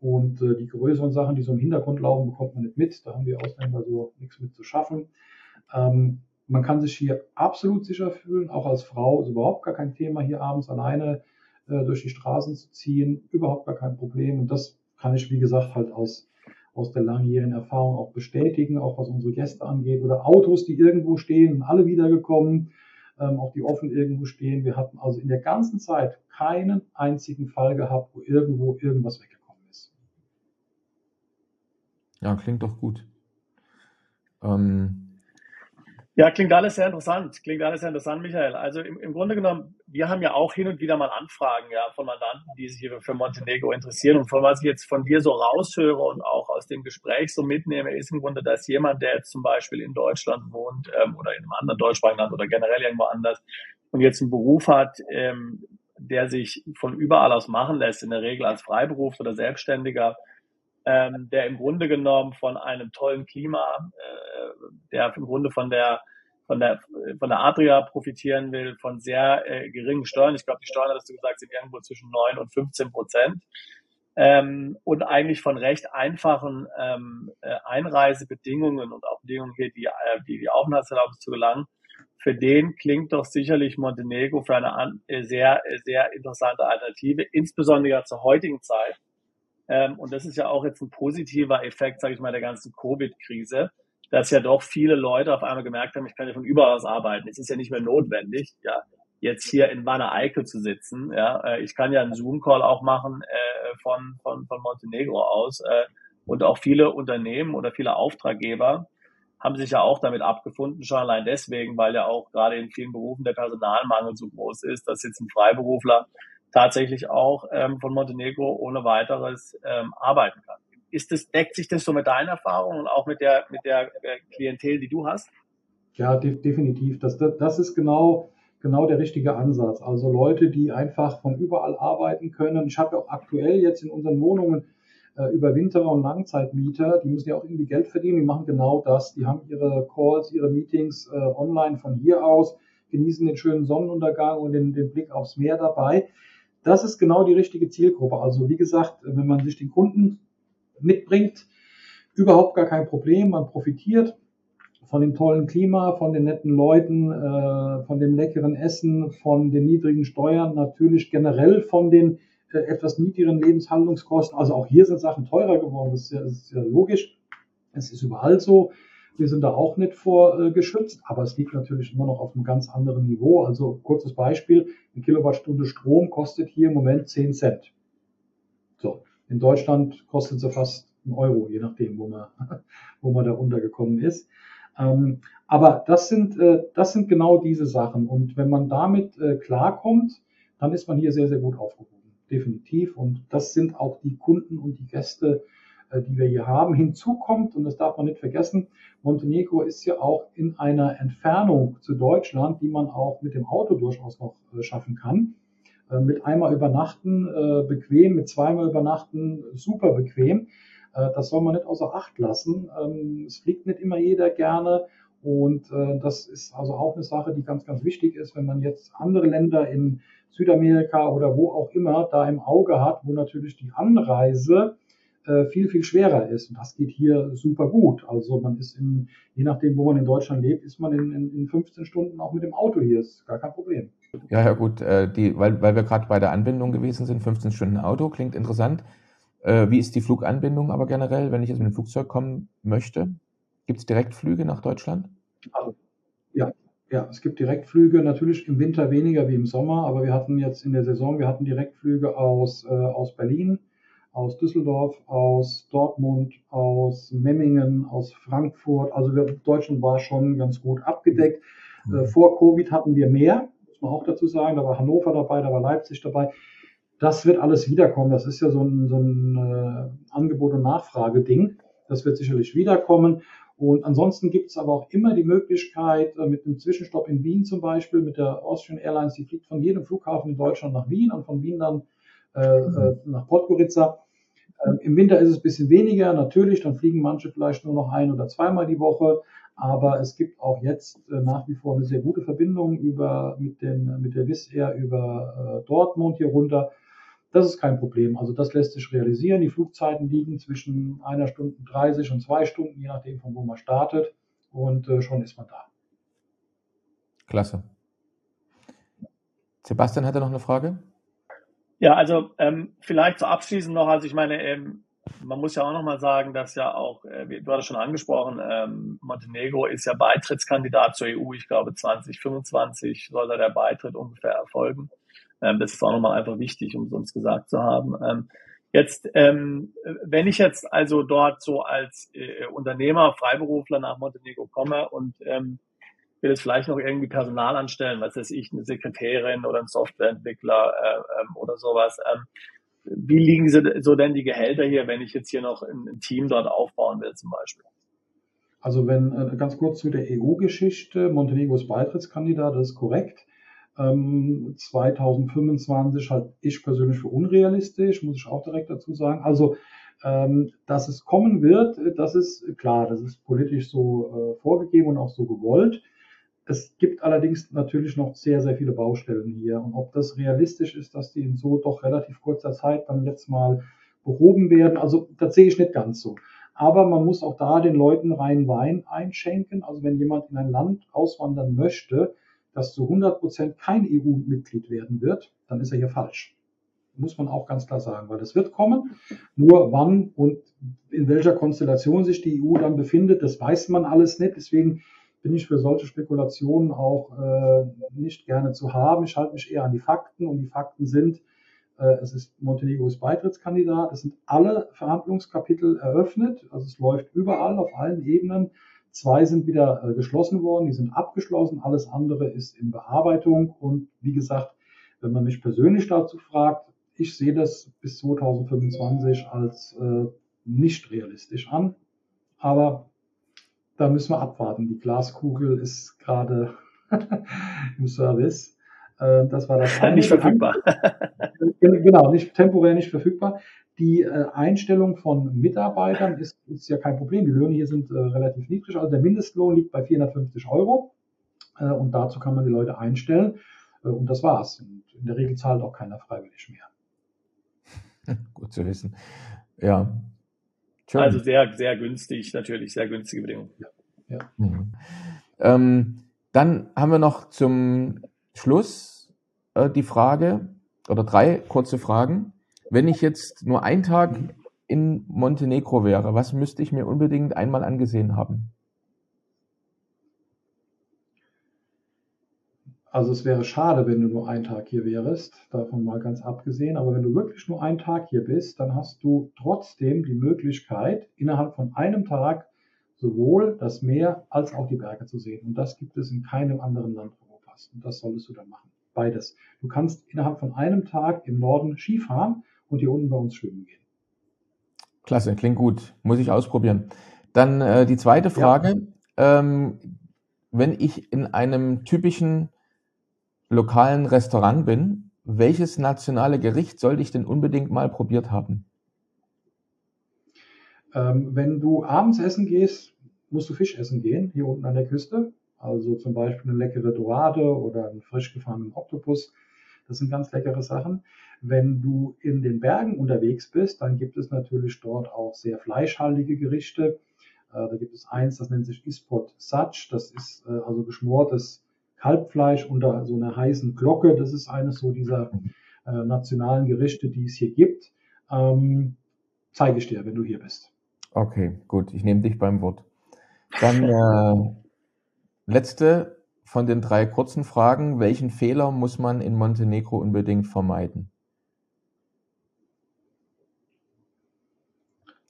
Und äh, die größeren Sachen, die so im Hintergrund laufen, bekommt man nicht mit. Da haben die Ausländer so nichts mit zu schaffen. Ähm, man kann sich hier absolut sicher fühlen, auch als Frau ist überhaupt gar kein Thema, hier abends alleine äh, durch die Straßen zu ziehen, überhaupt gar kein Problem. Und das kann ich, wie gesagt, halt aus, aus der langjährigen Erfahrung auch bestätigen, auch was unsere Gäste angeht oder Autos, die irgendwo stehen, sind alle wiedergekommen, ähm, auch die offen irgendwo stehen. Wir hatten also in der ganzen Zeit keinen einzigen Fall gehabt, wo irgendwo irgendwas weggekommen ist. Ja, klingt doch gut. Ähm, ja, klingt alles sehr interessant. Klingt alles sehr interessant, Michael. Also im, im Grunde genommen, wir haben ja auch hin und wieder mal Anfragen ja, von Mandanten, die sich für Montenegro interessieren. Und von was ich jetzt von dir so raushöre und auch aus dem Gespräch so mitnehme, ist im Grunde, dass jemand, der jetzt zum Beispiel in Deutschland wohnt ähm, oder in einem anderen deutschsprachigen Land oder generell irgendwo anders und jetzt einen Beruf hat, ähm, der sich von überall aus machen lässt, in der Regel als Freiberuf oder Selbstständiger, ähm, der im Grunde genommen von einem tollen Klima, äh, der im Grunde von der von der von der Adria profitieren will, von sehr äh, geringen Steuern. Ich glaube, die Steuern, hast du gesagt, sind irgendwo zwischen 9 und 15 Prozent. Ähm, und eigentlich von recht einfachen ähm, äh, Einreisebedingungen und auch Bedingungen hier, die äh, die, die Aufenthaltserlaubnis zu gelangen, für den klingt doch sicherlich Montenegro für eine äh, sehr, sehr interessante Alternative, insbesondere zur heutigen Zeit, ähm, und das ist ja auch jetzt ein positiver Effekt, sage ich mal, der ganzen Covid-Krise, dass ja doch viele Leute auf einmal gemerkt haben, ich kann ja von überall aus arbeiten. Es ist ja nicht mehr notwendig, ja, jetzt hier in Wanne Eickel zu sitzen. Ja, äh, ich kann ja einen Zoom-Call auch machen äh, von, von, von Montenegro aus. Äh, und auch viele Unternehmen oder viele Auftraggeber haben sich ja auch damit abgefunden, schon allein deswegen, weil ja auch gerade in vielen Berufen der Personalmangel so groß ist, dass jetzt ein Freiberufler tatsächlich auch ähm, von Montenegro ohne weiteres ähm, arbeiten kann. Ist das, deckt sich das so mit deinen Erfahrungen und auch mit der, mit der äh, Klientel, die du hast? Ja, de definitiv. Das, das, ist genau, genau der richtige Ansatz. Also Leute, die einfach von überall arbeiten können. Ich habe auch aktuell jetzt in unseren Wohnungen äh, Überwinterer und Langzeitmieter, die müssen ja auch irgendwie Geld verdienen, die machen genau das. Die haben ihre Calls, ihre Meetings äh, online von hier aus, genießen den schönen Sonnenuntergang und den, den Blick aufs Meer dabei das ist genau die richtige Zielgruppe. Also wie gesagt, wenn man sich den Kunden mitbringt, überhaupt gar kein Problem. Man profitiert von dem tollen Klima, von den netten Leuten, äh, von dem leckeren Essen, von den niedrigen Steuern, natürlich generell von den äh, etwas niedrigeren Lebenshandlungskosten. Also auch hier sind Sachen teurer geworden. Das ist ja, das ist ja logisch. Es ist überall so. Wir sind da auch nicht vor äh, aber es liegt natürlich immer noch auf einem ganz anderen Niveau. Also kurzes Beispiel, eine Kilowattstunde Strom kostet hier im Moment 10 Cent. So, in Deutschland kostet sie fast einen Euro, je nachdem, wo man, wo man da untergekommen ist. Ähm, aber das sind, äh, das sind genau diese Sachen. Und wenn man damit äh, klarkommt, dann ist man hier sehr, sehr gut aufgehoben. Definitiv. Und das sind auch die Kunden und die Gäste, die wir hier haben. Hinzu kommt, und das darf man nicht vergessen, Montenegro ist ja auch in einer Entfernung zu Deutschland, die man auch mit dem Auto durchaus noch äh, schaffen kann. Äh, mit einmal übernachten bequem, mit zweimal übernachten super bequem. Das soll man nicht außer Acht lassen. Ähm, es fliegt nicht immer jeder gerne. Und das ist also auch eine Sache, die ganz, ganz wichtig ist, wenn man jetzt andere Länder in Südamerika oder wo auch immer da im Auge hat, wo natürlich die Anreise äh, viel, viel schwerer ist. Und das geht hier super gut. Also man ist in, je nachdem, wo man in Deutschland lebt, ist man in, in, in 15 Stunden auch mit dem Auto hier. Ist gar kein Problem. Ja, ja gut, äh, die, weil, weil wir gerade bei der Anbindung gewesen sind, 15 Stunden Auto, klingt interessant. Äh, wie ist die Fluganbindung aber generell, wenn ich jetzt mit dem Flugzeug kommen möchte? Gibt es Direktflüge nach Deutschland? Also, ja, ja, es gibt Direktflüge, natürlich im Winter weniger wie im Sommer, aber wir hatten jetzt in der Saison, wir hatten Direktflüge aus, äh, aus Berlin, aus Düsseldorf, aus Dortmund, aus Memmingen, aus Frankfurt. Also wir, Deutschland war schon ganz gut abgedeckt. Mhm. Äh, vor Covid hatten wir mehr, muss man auch dazu sagen. Da war Hannover dabei, da war Leipzig dabei. Das wird alles wiederkommen. Das ist ja so ein, so ein äh, Angebot- und Nachfrageding. Das wird sicherlich wiederkommen. Und ansonsten gibt es aber auch immer die Möglichkeit, äh, mit einem Zwischenstopp in Wien zum Beispiel, mit der Austrian Airlines, die fliegt von jedem Flughafen in Deutschland nach Wien und von Wien dann äh, mhm. nach Podgorica. Ähm, Im Winter ist es ein bisschen weniger, natürlich, dann fliegen manche vielleicht nur noch ein oder zweimal die Woche. Aber es gibt auch jetzt äh, nach wie vor eine sehr gute Verbindung über, mit, den, mit der Wizz Air über äh, Dortmund hier runter. Das ist kein Problem. Also das lässt sich realisieren. Die Flugzeiten liegen zwischen einer Stunde 30 und zwei Stunden, je nachdem, von wo man startet. Und äh, schon ist man da. Klasse. Sebastian hatte noch eine Frage. Ja, also ähm, vielleicht so abschließend noch, also ich meine, ähm, man muss ja auch nochmal sagen, dass ja auch, äh, du hattest schon angesprochen, ähm, Montenegro ist ja Beitrittskandidat zur EU. Ich glaube, 2025 soll da der Beitritt ungefähr erfolgen. Ähm, das ist auch nochmal einfach wichtig, um es uns gesagt zu haben. Ähm, jetzt, ähm, wenn ich jetzt also dort so als äh, Unternehmer, Freiberufler nach Montenegro komme und ähm, will jetzt vielleicht noch irgendwie Personal anstellen, was weiß ich, eine Sekretärin oder ein Softwareentwickler äh, ähm, oder sowas. Ähm, wie liegen so denn die Gehälter hier, wenn ich jetzt hier noch ein, ein Team dort aufbauen will zum Beispiel? Also wenn äh, ganz kurz zu der EU-Geschichte, Montenegro ist Beitrittskandidat, das ist korrekt. 2025 ähm, halte ich persönlich für unrealistisch, muss ich auch direkt dazu sagen. Also ähm, dass es kommen wird, das ist klar, das ist politisch so äh, vorgegeben und auch so gewollt. Es gibt allerdings natürlich noch sehr, sehr viele Baustellen hier. Und ob das realistisch ist, dass die in so doch relativ kurzer Zeit dann jetzt mal behoben werden, also das sehe ich nicht ganz so. Aber man muss auch da den Leuten rein Wein einschenken. Also wenn jemand in ein Land auswandern möchte, das zu 100 Prozent kein EU-Mitglied werden wird, dann ist er hier falsch. Muss man auch ganz klar sagen, weil das wird kommen. Nur wann und in welcher Konstellation sich die EU dann befindet, das weiß man alles nicht. Deswegen bin ich für solche Spekulationen auch äh, nicht gerne zu haben. Ich halte mich eher an die Fakten und die Fakten sind, äh, es ist Montenegros Beitrittskandidat, es sind alle Verhandlungskapitel eröffnet, also es läuft überall auf allen Ebenen. Zwei sind wieder äh, geschlossen worden, die sind abgeschlossen, alles andere ist in Bearbeitung. Und wie gesagt, wenn man mich persönlich dazu fragt, ich sehe das bis 2025 als äh, nicht realistisch an, aber da müssen wir abwarten. Die Glaskugel ist gerade im Service. Äh, das war das eine. Nicht verfügbar. genau, nicht, temporär nicht verfügbar. Die äh, Einstellung von Mitarbeitern ist, ist ja kein Problem. Die Löhne hier sind äh, relativ niedrig. Also der Mindestlohn liegt bei 450 Euro. und dazu kann man die Leute einstellen. und das war's. Und in der Regel zahlt auch keiner freiwillig mehr. Gut zu wissen. Ja, Schön. Also sehr, sehr günstig, natürlich, sehr günstige Bedingungen. Ja. Mhm. Ähm, dann haben wir noch zum Schluss äh, die Frage oder drei kurze Fragen. Wenn ich jetzt nur einen Tag in Montenegro wäre, was müsste ich mir unbedingt einmal angesehen haben? Also es wäre schade, wenn du nur einen Tag hier wärst, davon mal ganz abgesehen. Aber wenn du wirklich nur einen Tag hier bist, dann hast du trotzdem die Möglichkeit, innerhalb von einem Tag sowohl das Meer als auch die Berge zu sehen. Und das gibt es in keinem anderen Land Europas. Und das solltest du dann machen. Beides. Du kannst innerhalb von einem Tag im Norden Skifahren und hier unten bei uns schwimmen gehen. Klasse, klingt gut. Muss ich ausprobieren. Dann äh, die zweite Frage. Ja. Ähm, wenn ich in einem typischen lokalen Restaurant bin, welches nationale Gericht sollte ich denn unbedingt mal probiert haben? Ähm, wenn du abends essen gehst, musst du Fisch essen gehen, hier unten an der Küste. Also zum Beispiel eine leckere Dorade oder einen frisch gefahrenen Oktopus. Das sind ganz leckere Sachen. Wenn du in den Bergen unterwegs bist, dann gibt es natürlich dort auch sehr fleischhaltige Gerichte. Äh, da gibt es eins, das nennt sich Ispot Sac. Das ist äh, also geschmortes Kalbfleisch unter so einer heißen Glocke. Das ist eines so dieser äh, nationalen Gerichte, die es hier gibt. Ähm, zeige ich dir, wenn du hier bist. Okay, gut. Ich nehme dich beim Wort. Dann äh, letzte von den drei kurzen Fragen. Welchen Fehler muss man in Montenegro unbedingt vermeiden?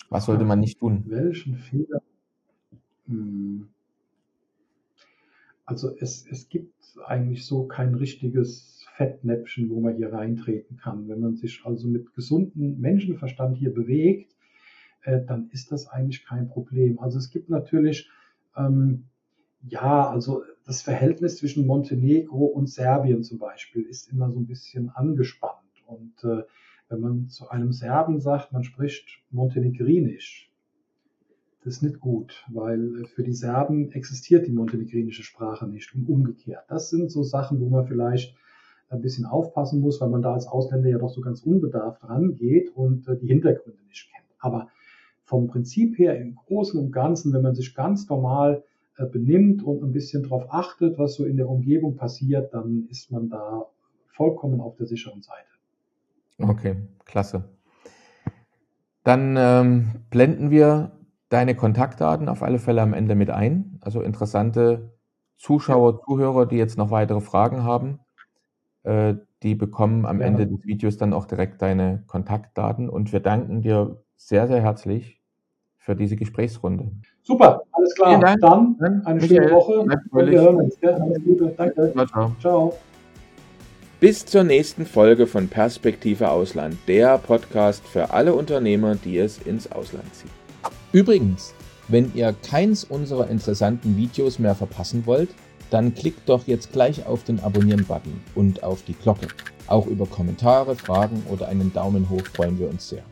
Was sollte man nicht tun? Welchen Fehler? Hm. Also es, es gibt eigentlich so kein richtiges Fettnäpfchen, wo man hier reintreten kann. Wenn man sich also mit gesundem Menschenverstand hier bewegt, äh, dann ist das eigentlich kein Problem. Also es gibt natürlich, ähm, ja, also das Verhältnis zwischen Montenegro und Serbien zum Beispiel ist immer so ein bisschen angespannt. Und äh, wenn man zu einem Serben sagt, man spricht Montenegrinisch, das ist nicht gut, weil für die Serben existiert die montenegrinische Sprache nicht und umgekehrt. Das sind so Sachen, wo man vielleicht ein bisschen aufpassen muss, weil man da als Ausländer ja doch so ganz unbedarft rangeht und äh, die Hintergründe nicht kennt. Aber vom Prinzip her im Großen und Ganzen, wenn man sich ganz normal äh, benimmt und ein bisschen darauf achtet, was so in der Umgebung passiert, dann ist man da vollkommen auf der sicheren Seite. Okay, klasse. Dann ähm, blenden wir deine Kontaktdaten auf alle Fälle am Ende mit ein. Also interessante Zuschauer, Zuhörer, die jetzt noch weitere Fragen haben, äh, die bekommen am ja. Ende des Videos dann auch direkt deine Kontaktdaten. Und wir danken dir sehr, sehr herzlich für diese Gesprächsrunde. Super, alles klar. Dann eine Michael, schöne Woche wir hören uns. Ja, alles Gute. Danke. Ciao, ciao. ciao. Bis zur nächsten Folge von Perspektive Ausland, der Podcast für alle Unternehmer, die es ins Ausland ziehen. Übrigens, wenn ihr keins unserer interessanten Videos mehr verpassen wollt, dann klickt doch jetzt gleich auf den Abonnieren-Button und auf die Glocke. Auch über Kommentare, Fragen oder einen Daumen hoch freuen wir uns sehr.